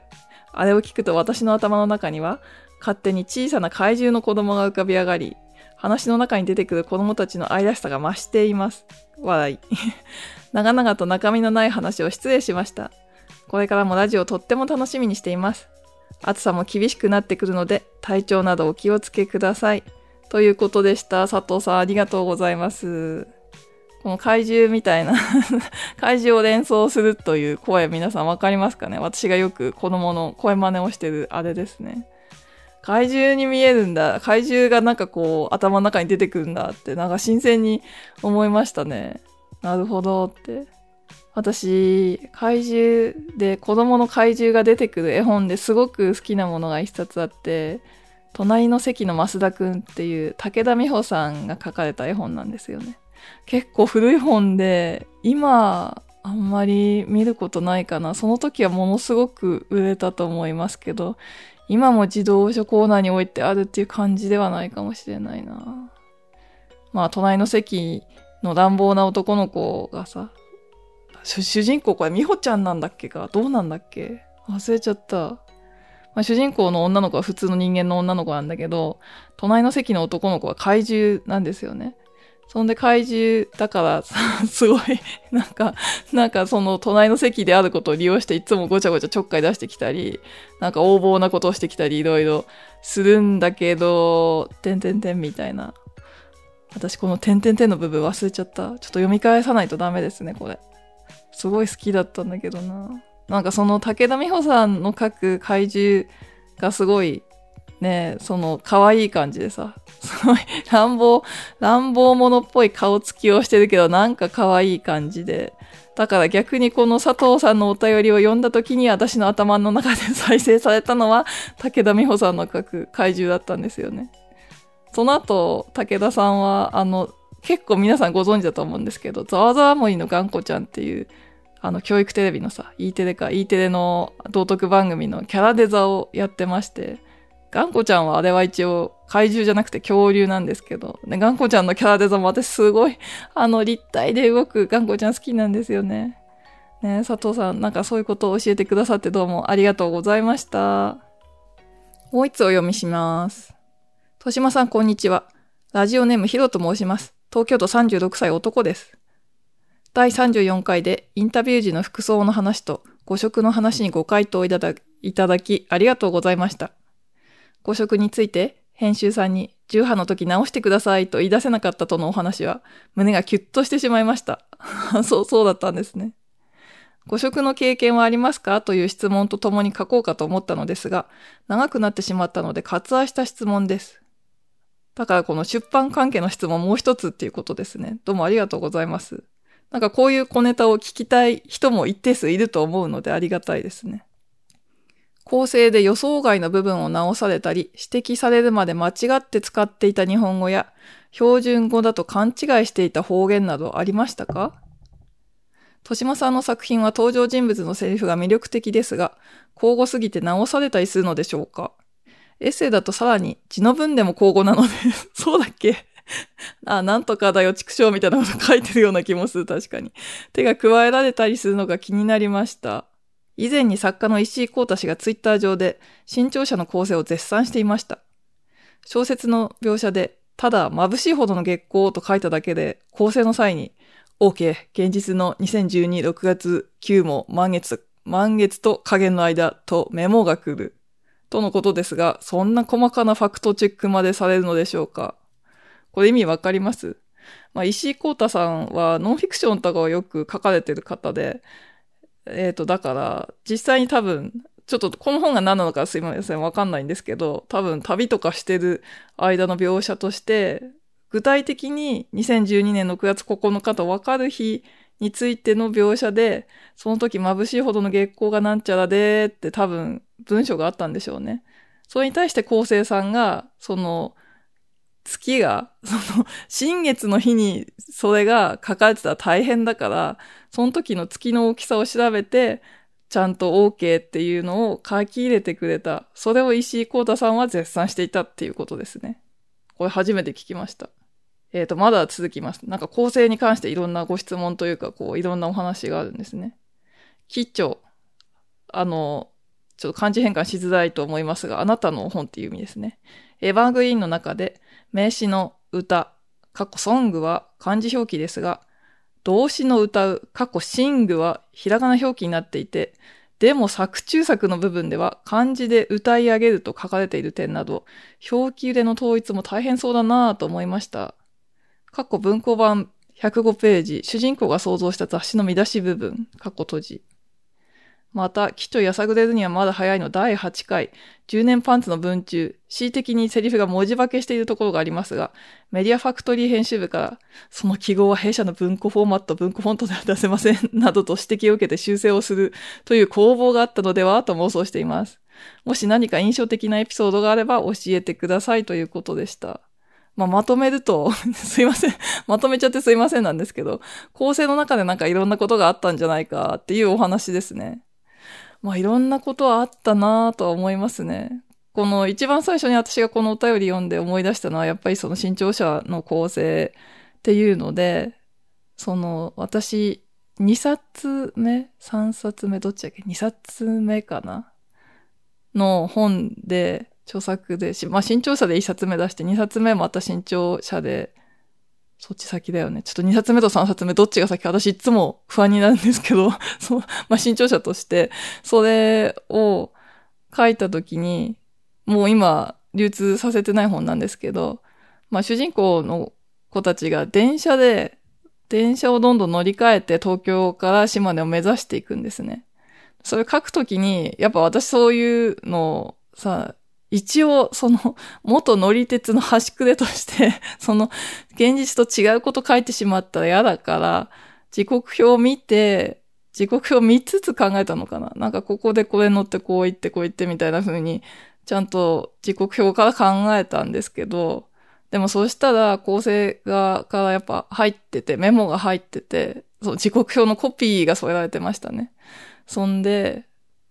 あれを聞くと私の頭の中には、勝手に小さな怪獣の子供が浮かび上がり、話の中に出てくる子供たちの愛らしさが増しています。笑い。長々と中身のない話を失礼しました。これからもラジオとっても楽しみにしています。暑さも厳しくなってくるので、体調などお気をつけください。ということでした。佐藤さん、ありがとうございます。この怪獣みたいな 怪獣を連想するという声皆さんわかりますかね？私がよく子供の声真似をしてるあれですね。怪獣に見えるんだ。怪獣がなんかこう頭の中に出てくるんだって、なんか新鮮に思いましたね。なるほどって。私、怪獣で子供の怪獣が出てくる絵本ですごく好きなものが一冊あって、隣の席の増田くんっていう武田美穂さんが書かれた絵本なんですよね。結構古い本で、今、あんまり見ることないかな。その時はものすごく売れたと思いますけど、今も自動書コーナーに置いてあるっていう感じではないかもしれないな。まあ、隣の席の乱暴な男の子がさ、主人公これ美穂ちゃんなんだっけか？どうなんだっけ？忘れちゃった。まあ、主人公の女の子は普通の人間の女の子なんだけど、隣の席の男の子は怪獣なんですよね。そんで怪獣だから すごい、なんか、なんかその隣の席であることを利用していつもごちゃごちゃちょっかい出してきたり、なんか横暴なことをしてきたりいろいろするんだけど、てんてんてんみたいな。私このてんてんてんの部分忘れちゃった。ちょっと読み返さないとダメですね、これ。すごい好きだったんだけどな。なんかその武田美穂さんの描く怪獣がすごいね、その可愛い感じでさ、すごい乱暴、乱暴者っぽい顔つきをしてるけどなんか可愛い感じで、だから逆にこの佐藤さんのお便りを読んだ時に私の頭の中で再生されたのは武田美穂さんの描く怪獣だったんですよね。その後、武田さんは、あの、結構皆さんご存知だと思うんですけど、ざわざわ森の頑固ちゃんっていう、あの、教育テレビのさ、E テレか、E テレの道徳番組のキャラデザをやってまして、頑固ちゃんはあれは一応怪獣じゃなくて恐竜なんですけど、ね、頑固ちゃんのキャラデザも私すごい、あの、立体で動く頑固ちゃん好きなんですよね。ね佐藤さん、なんかそういうことを教えてくださってどうもありがとうございました。もう一つお読みします。豊島さん、こんにちは。ラジオネームヒロと申します。東京都36歳男です。第34回でインタビュー時の服装の話と誤食の話にご回答いただきありがとうございました。誤食について編集さんに重波の時直してくださいと言い出せなかったとのお話は胸がキュッとしてしまいました。そう、そうだったんですね。誤食の経験はありますか？という質問とともに書こうかと思ったのですが、長くなってしまったので割愛した質問です。だからこの出版関係の質問もう一つっていうことですね。どうもありがとうございます。なんかこういう小ネタを聞きたい人も一定数いると思うのでありがたいですね。構成で予想外の部分を直されたり、指摘されるまで間違って使っていた日本語や、標準語だと勘違いしていた方言などありましたか？豊島さんの作品は登場人物のセリフが魅力的ですが、交互すぎて直されたりするのでしょうか？エッセイだとさらに字の文でも交互なので そうだっけ？あ、なんとかだよ、畜生みたいなこと書いてるような気もする、確かに。手が加えられたりするのが気になりました。以前に作家の石井光太氏がツイッター上で新潮社の構成を絶賛していました。小説の描写で、ただ眩しいほどの月光と書いただけで構成の際に、OK、現実の2012 6月9も満月、満月と加減の間とメモが来る。とのことですが、そんな細かなファクトチェックまでされるのでしょうかこれ意味わかります？まあ、石井光太さんはノンフィクションとかをよく書かれてる方で、えっ、ー、と、だから、実際に多分、ちょっとこの本が何なのかすいません、わかんないんですけど、多分旅とかしてる間の描写として、具体的に2012年6月9日と分かる日についての描写で、その時眩しいほどの月光がなんちゃらでって多分文章があったんでしょうね。それに対して昴生さんが、その、月が、その、新月の日にそれが書かれてたら大変だから、その時の月の大きさを調べて、ちゃんと OK っていうのを書き入れてくれた。それを石井光太さんは絶賛していたっていうことですね。これ初めて聞きました。えっ、ー、と、まだ続きます。なんか構成に関していろんなご質問というか、こう、いろんなお話があるんですね。吉兆。あの、ちょっと漢字変換しづらいと思いますが、あなたの本っていう意味ですね。エヴァーグリーンの中で、名詞の歌、過去ソングは漢字表記ですが、動詞の歌う、過去シングはひらがな表記になっていて、でも作中作の部分では漢字で歌い上げると書かれている点など、表記腕の統一も大変そうだなぁと思いました。過去文庫版105ページ、主人公が想像した雑誌の見出し部分、過去閉じ。また、機長やさぐれるにはまだ早いの第8回、10年パンツの文中、恣意的にセリフが文字化けしているところがありますが、メディアファクトリー編集部から、その記号は弊社の文庫フォーマット、文庫フォントでは出せません、などと指摘を受けて修正をするという攻防があったのではと妄想しています。もし何か印象的なエピソードがあれば教えてくださいということでした。まあ、まとめると すいません。まとめちゃってすいませんなんですけど、構成の中でなんかいろんなことがあったんじゃないかっていうお話ですね。まあいろんなことはあったなぁとは思いますね。この一番最初に私がこのお便り読んで思い出したのはやっぱりその新潮社の構成っていうので、その私2冊目 ?3 冊目どっちだっけ ?2 冊目かな？の本で、著作でし、まあ新潮社で1冊目出して2冊目また新潮社でそっち先だよね。ちょっと2冊目と3冊目どっちが先私いつも不安になるんですけど、そう、まあ、新潮社として、それを書いたときに、もう今流通させてない本なんですけど、まあ、主人公の子たちが電車で、電車をどんどん乗り換えて東京から島根を目指していくんですね。それ書くときに、やっぱ私そういうのをさ、一応、その、元乗り鉄の端くれとして その、現実と違うこと書いてしまったら嫌だから、時刻表を見て、時刻表を見つつ考えたのかななんかここでこれ乗ってこう言ってこう言ってみたいな風に、ちゃんと時刻表から考えたんですけど、でもそうしたら構成側からやっぱ入ってて、メモが入ってて、そう、時刻表のコピーが添えられてましたね。そんで、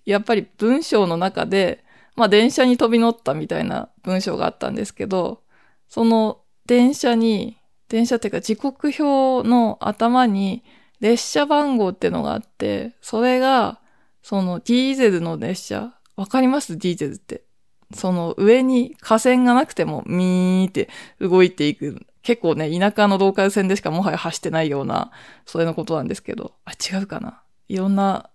やっぱり文章の中で、まあ電車に飛び乗ったみたいな文章があったんですけど、その電車に、電車っていうか時刻表の頭に列車番号ってのがあって、それが、そのディーゼルの列車、わかります？ディーゼルって。その上に架線がなくてもミーって動いていく。結構ね、田舎のローカル線でしかもはや走ってないような、それのことなんですけど。あ、違うかないろんな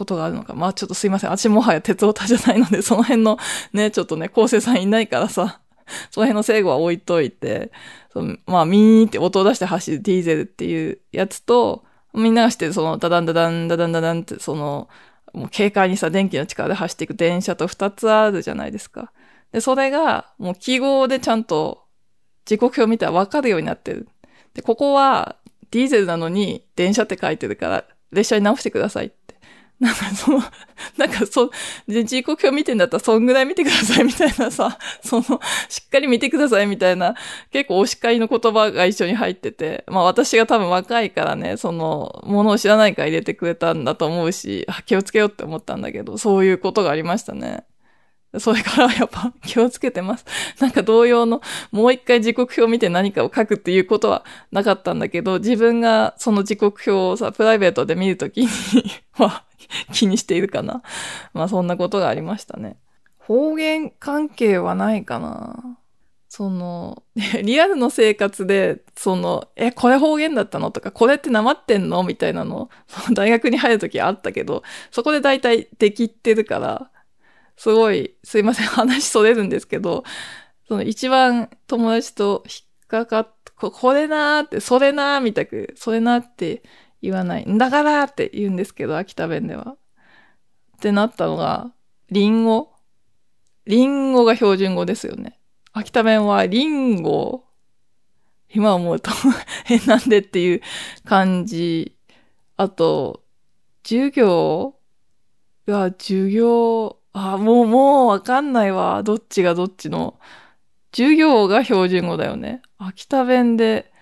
ことがあるのか。まあちょっとすいません。私もはや鉄オタじゃないので、その辺のね、ちょっとね、構成さんいないからさ、その辺の制御は置いといて、そのまあミーって音を出して走るディーゼルっていうやつと、みんなが知ってそのダダンダダンダダンダダンってその、もう軽快にさ、電気の力で走っていく電車と二つあるじゃないですか。で、それが、もう記号でちゃんと時刻表見たらわかるようになってる。で、ここはディーゼルなのに電車って書いてるから、列車に直してください なんかその、なんかそう、時刻表見てんだったらそんぐらい見てくださいみたいなさ、その、しっかり見てくださいみたいな、結構お叱りの言葉が一緒に入ってて、まあ私が多分若いからね、その、ものを知らないから入れてくれたんだと思うし、気をつけようって思ったんだけど、そういうことがありましたね。それからやっぱ気をつけてます。なんか同様の、もう一回時刻表見て何かを書くっていうことはなかったんだけど、自分がその時刻表をさ、プライベートで見るときには、気にしているかな。まあそんなことがありましたね。方言関係はないかな。その、リアルの生活で、その、え、これ方言だったのとか、これってなまってんのみたいなの、大学に入るときあったけど、そこで大体できってるから、すごい、すいません、話それるんですけど、その一番友達と引っかかっ、ここれなーって、それなーみたく、それなーって言わない。だからーって言うんですけど、秋田弁では。ってなったのが、リンゴリンゴが標準語ですよね。秋田弁はリンゴ今思うと え、なんでっていう感じ。あと、授業が授業、あ、もう、もうわかんないわ。どっちがどっちの。授業が標準語だよね。秋田弁で、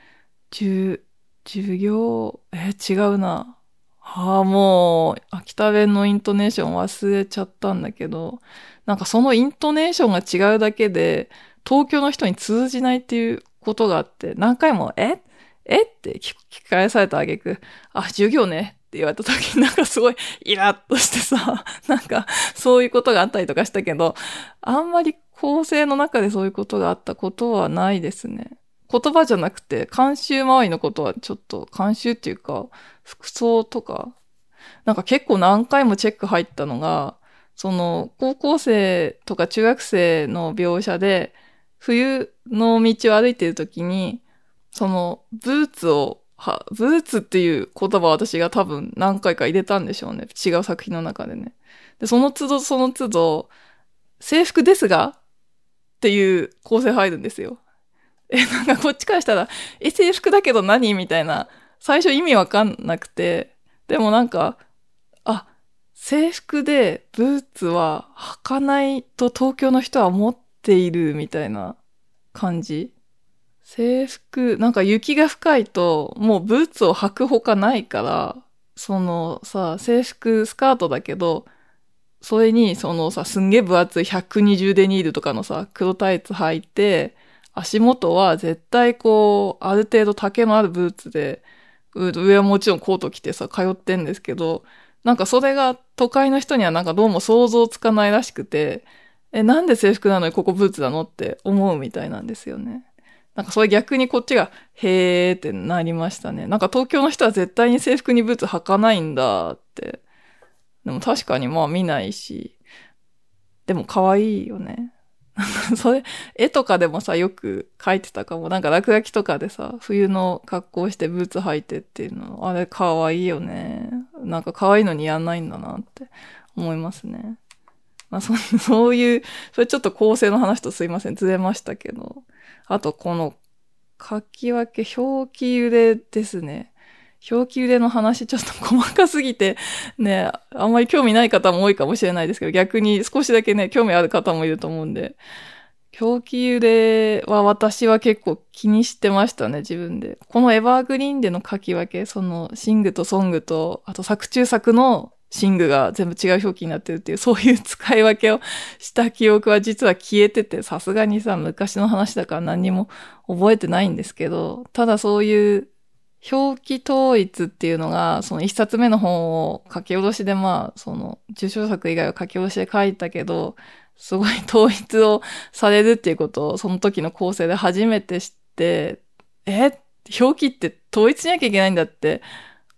授、授業、え、違うな。ああ、もう、秋田弁のイントネーション忘れちゃったんだけど、なんかそのイントネーションが違うだけで、東京の人に通じないっていうことがあって、何回も、え？え？って聞き返されたあげく、あ、授業ねって言われた時になんかすごいイラッとしてさ、なんかそういうことがあったりとかしたけど、あんまり構成の中でそういうことがあったことはないですね。言葉じゃなくて、監修周りのことはちょっと、監修っていうか、服装とか、なんか結構何回もチェック入ったのが、その、高校生とか中学生の描写で、冬の道を歩いてるときに、その、ブーツを、は、ブーツっていう言葉を私が多分何回か入れたんでしょうね。違う作品の中でね。で、その都度その都度、制服ですがっていう構成入るんですよ。え、なんかこっちからしたら、え、制服だけど何みたいな、最初意味わかんなくて、でもなんか、あ、制服でブーツは履かないと東京の人は思っているみたいな感じ。制服、なんか雪が深いと、もうブーツを履くほかないから、そのさ、制服スカートだけど、それにそのさ、すんげえ分厚い120デニールとかのさ、黒タイツ履いて、足元は絶対こう、ある程度丈のあるブーツで、上はもちろんコート着てさ、通ってんですけど、なんかそれが都会の人にはなんかどうも想像つかないらしくて、え、なんで制服なのにここブーツなのって思うみたいなんですよね。なんかそれ逆にこっちが、へーってなりましたね。なんか東京の人は絶対に制服にブーツ履かないんだって。でも確かにまあ見ないし。でも可愛いよね。それ、絵とかでもさ、よく描いてたかも。なんか落書きとかでさ、冬の格好してブーツ履いてっていうの、あれ可愛いよね。なんか可愛いのにやんないんだなって思いますね。まあそ、そういう、それちょっと構成の話とすいません、ずれましたけど。あと、この、書き分け、表記揺れですね。表記揺れの話ちょっと細かすぎて、ね、あんまり興味ない方も多いかもしれないですけど、逆に少しだけね、興味ある方もいると思うんで、表記揺れは私は結構気にしてましたね、自分で。このエバーグリーンでの書き分け、その、シングとソングと、あと作中作のシングが全部違う表記になってるっていう、そういう使い分けをした記憶は実は消えてて、さすがにさ、昔の話だから何にも覚えてないんですけど、ただそういう表記統一っていうのが、その一冊目の本を書き下ろしでまあ、その受賞作以外は書き下ろしで書いたけど、すごい統一をされるっていうことをその時の構成で初めて知って、え？表記って統一しなきゃいけないんだって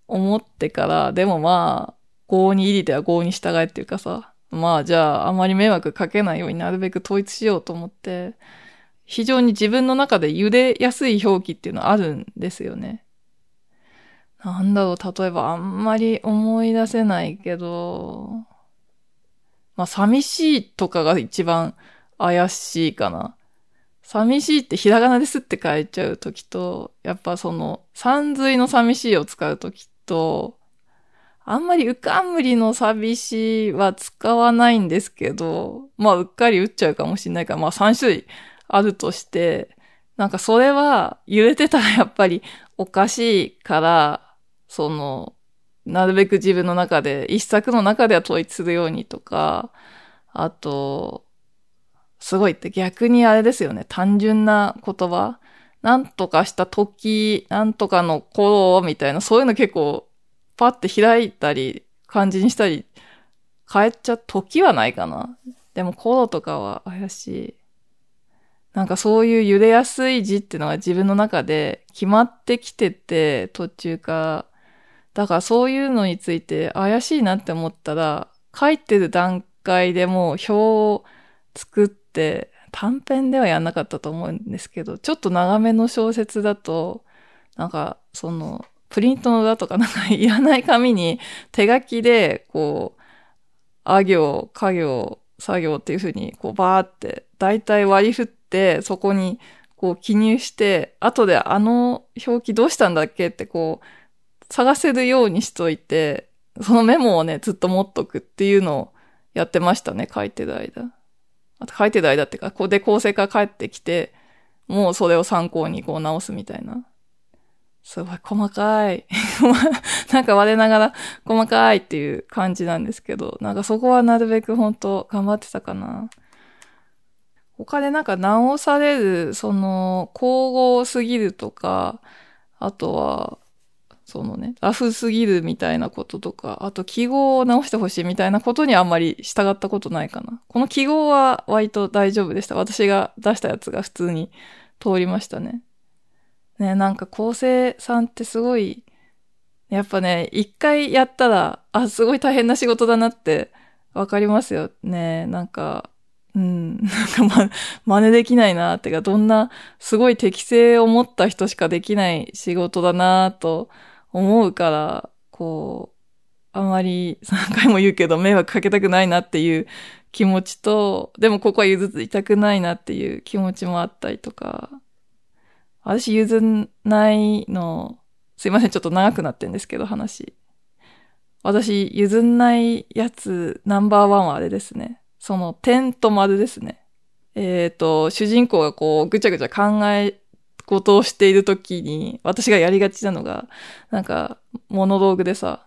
思ってから、でもまあ、合に入りでは合に従えっていうかさ、まあじゃああまり迷惑かけないようになるべく統一しようと思って、非常に自分の中で茹でやすい表記っていうのはあるんですよね。なんだろう、例えばあんまり思い出せないけど、まあ寂しいとかが一番怪しいかな。寂しいってひらがなですって書いちゃうときと、やっぱその、三髄の寂しいを使うときと、あんまりうかんむりの寂しいは使わないんですけど、まあうっかり打っちゃうかもしれないから、まあ3種類あるとして、なんかそれは揺れてたらやっぱりおかしいから、その、なるべく自分の中で、一作の中では統一するようにとか、あと、すごいって逆にあれですよね。単純な言葉。なんとかした時、なんとかの頃みたいな、そういうの結構パッて開いたり、漢字にしたり、変えちゃう、時はないかな。でも、コロとかは怪しい。なんかそういう揺れやすい字っていうのが自分の中で決まってきてて、途中か。だからそういうのについて怪しいなって思ったら、書いてる段階でもう表を作って、短編ではやんなかったと思うんですけど、ちょっと長めの小説だと、なんか、その、プリントの裏とかなんかいらない紙に手書きで、こう、あ行、家行、作業っていう風に、こう、バーって、だいたい割り振って、そこに、こう、記入して、後であの表記どうしたんだっけって、こう、探せるようにしといて、そのメモをね、ずっと持っとくっていうのをやってましたね、書いてる間。あと書いてる間っていうか、ここで構成から帰ってきて、もうそれを参考にこう直すみたいな。すごい細かい。なんか我ながら細かいっていう感じなんですけど、なんかそこはなるべく本当頑張ってたかな。他でなんか直される、その、交互すぎるとか、あとは、そのね、ラフすぎるみたいなこととか、あと記号を直してほしいみたいなことにあんまり従ったことないかな。この記号は割と大丈夫でした。私が出したやつが普通に通りましたね。ね、なんか構成さんってすごい、やっぱね、一回やったら、あ、すごい大変な仕事だなってわかりますよね。なんか、うん、なんかま、真似できないなってか、どんなすごい適性を持った人しかできない仕事だなと思うから、こう、あまり3回も言うけど迷惑かけたくないなっていう気持ちと、でもここは譲っていたくないなっていう気持ちもあったりとか、私譲んないの、すいません、ちょっと長くなってんですけど、話。私、譲んないやつ、ナンバーワンはあれですね。その、点と丸ですね。えっ、ー、と、主人公がこう、ぐちゃぐちゃ考え事をしているときに、私がやりがちなのが、なんか、モノローグでさ、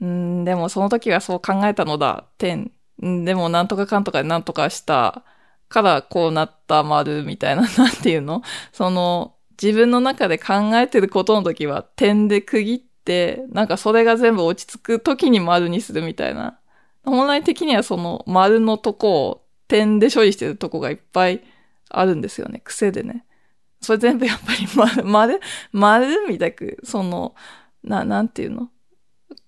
うん、でもその時はそう考えたのだ、点。んでもなんとかかんとかでなんとかしたからこうなった丸みたいな、なんていうの？その、自分の中で考えてることの時は点で区切って、なんかそれが全部落ち着く時に丸にするみたいな。本来的にはその丸のとこを点で処理してるとこがいっぱいあるんですよね。癖でね。それ全部やっぱり 丸、丸、丸みたく、その、な、なんていうの？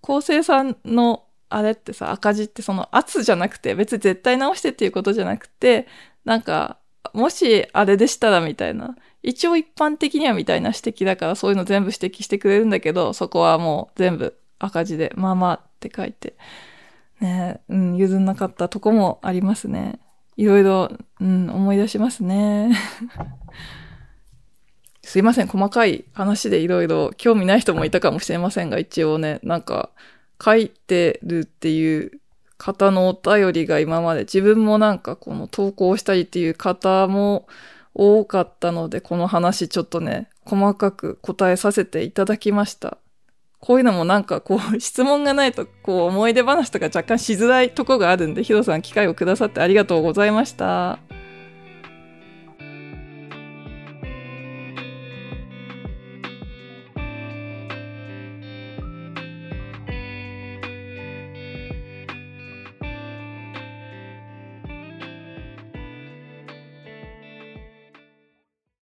構成さんのあれってさ、赤字ってその圧じゃなくて、別に絶対直してっていうことじゃなくて、なんか、もしあれでしたらみたいな。一応一般的にはみたいな指摘だからそういうの全部指摘してくれるんだけど、そこはもう全部赤字で、まあまあって書いて。ねうん、譲んなかったとこもありますね。いろいろ、うん、思い出しますね。すいません、細かい話でいろいろ興味ない人もいたかもしれませんが、一応ね、なんか、書いてるっていう方のお便りが今まで自分もなんかこの投稿したりっていう方も多かったので、この話ちょっとね、細かく答えさせていただきました。こういうのもなんかこう質問がないとこう思い出話とか若干しづらいとこがあるんで、ヒロさん機会をくださってありがとうございました。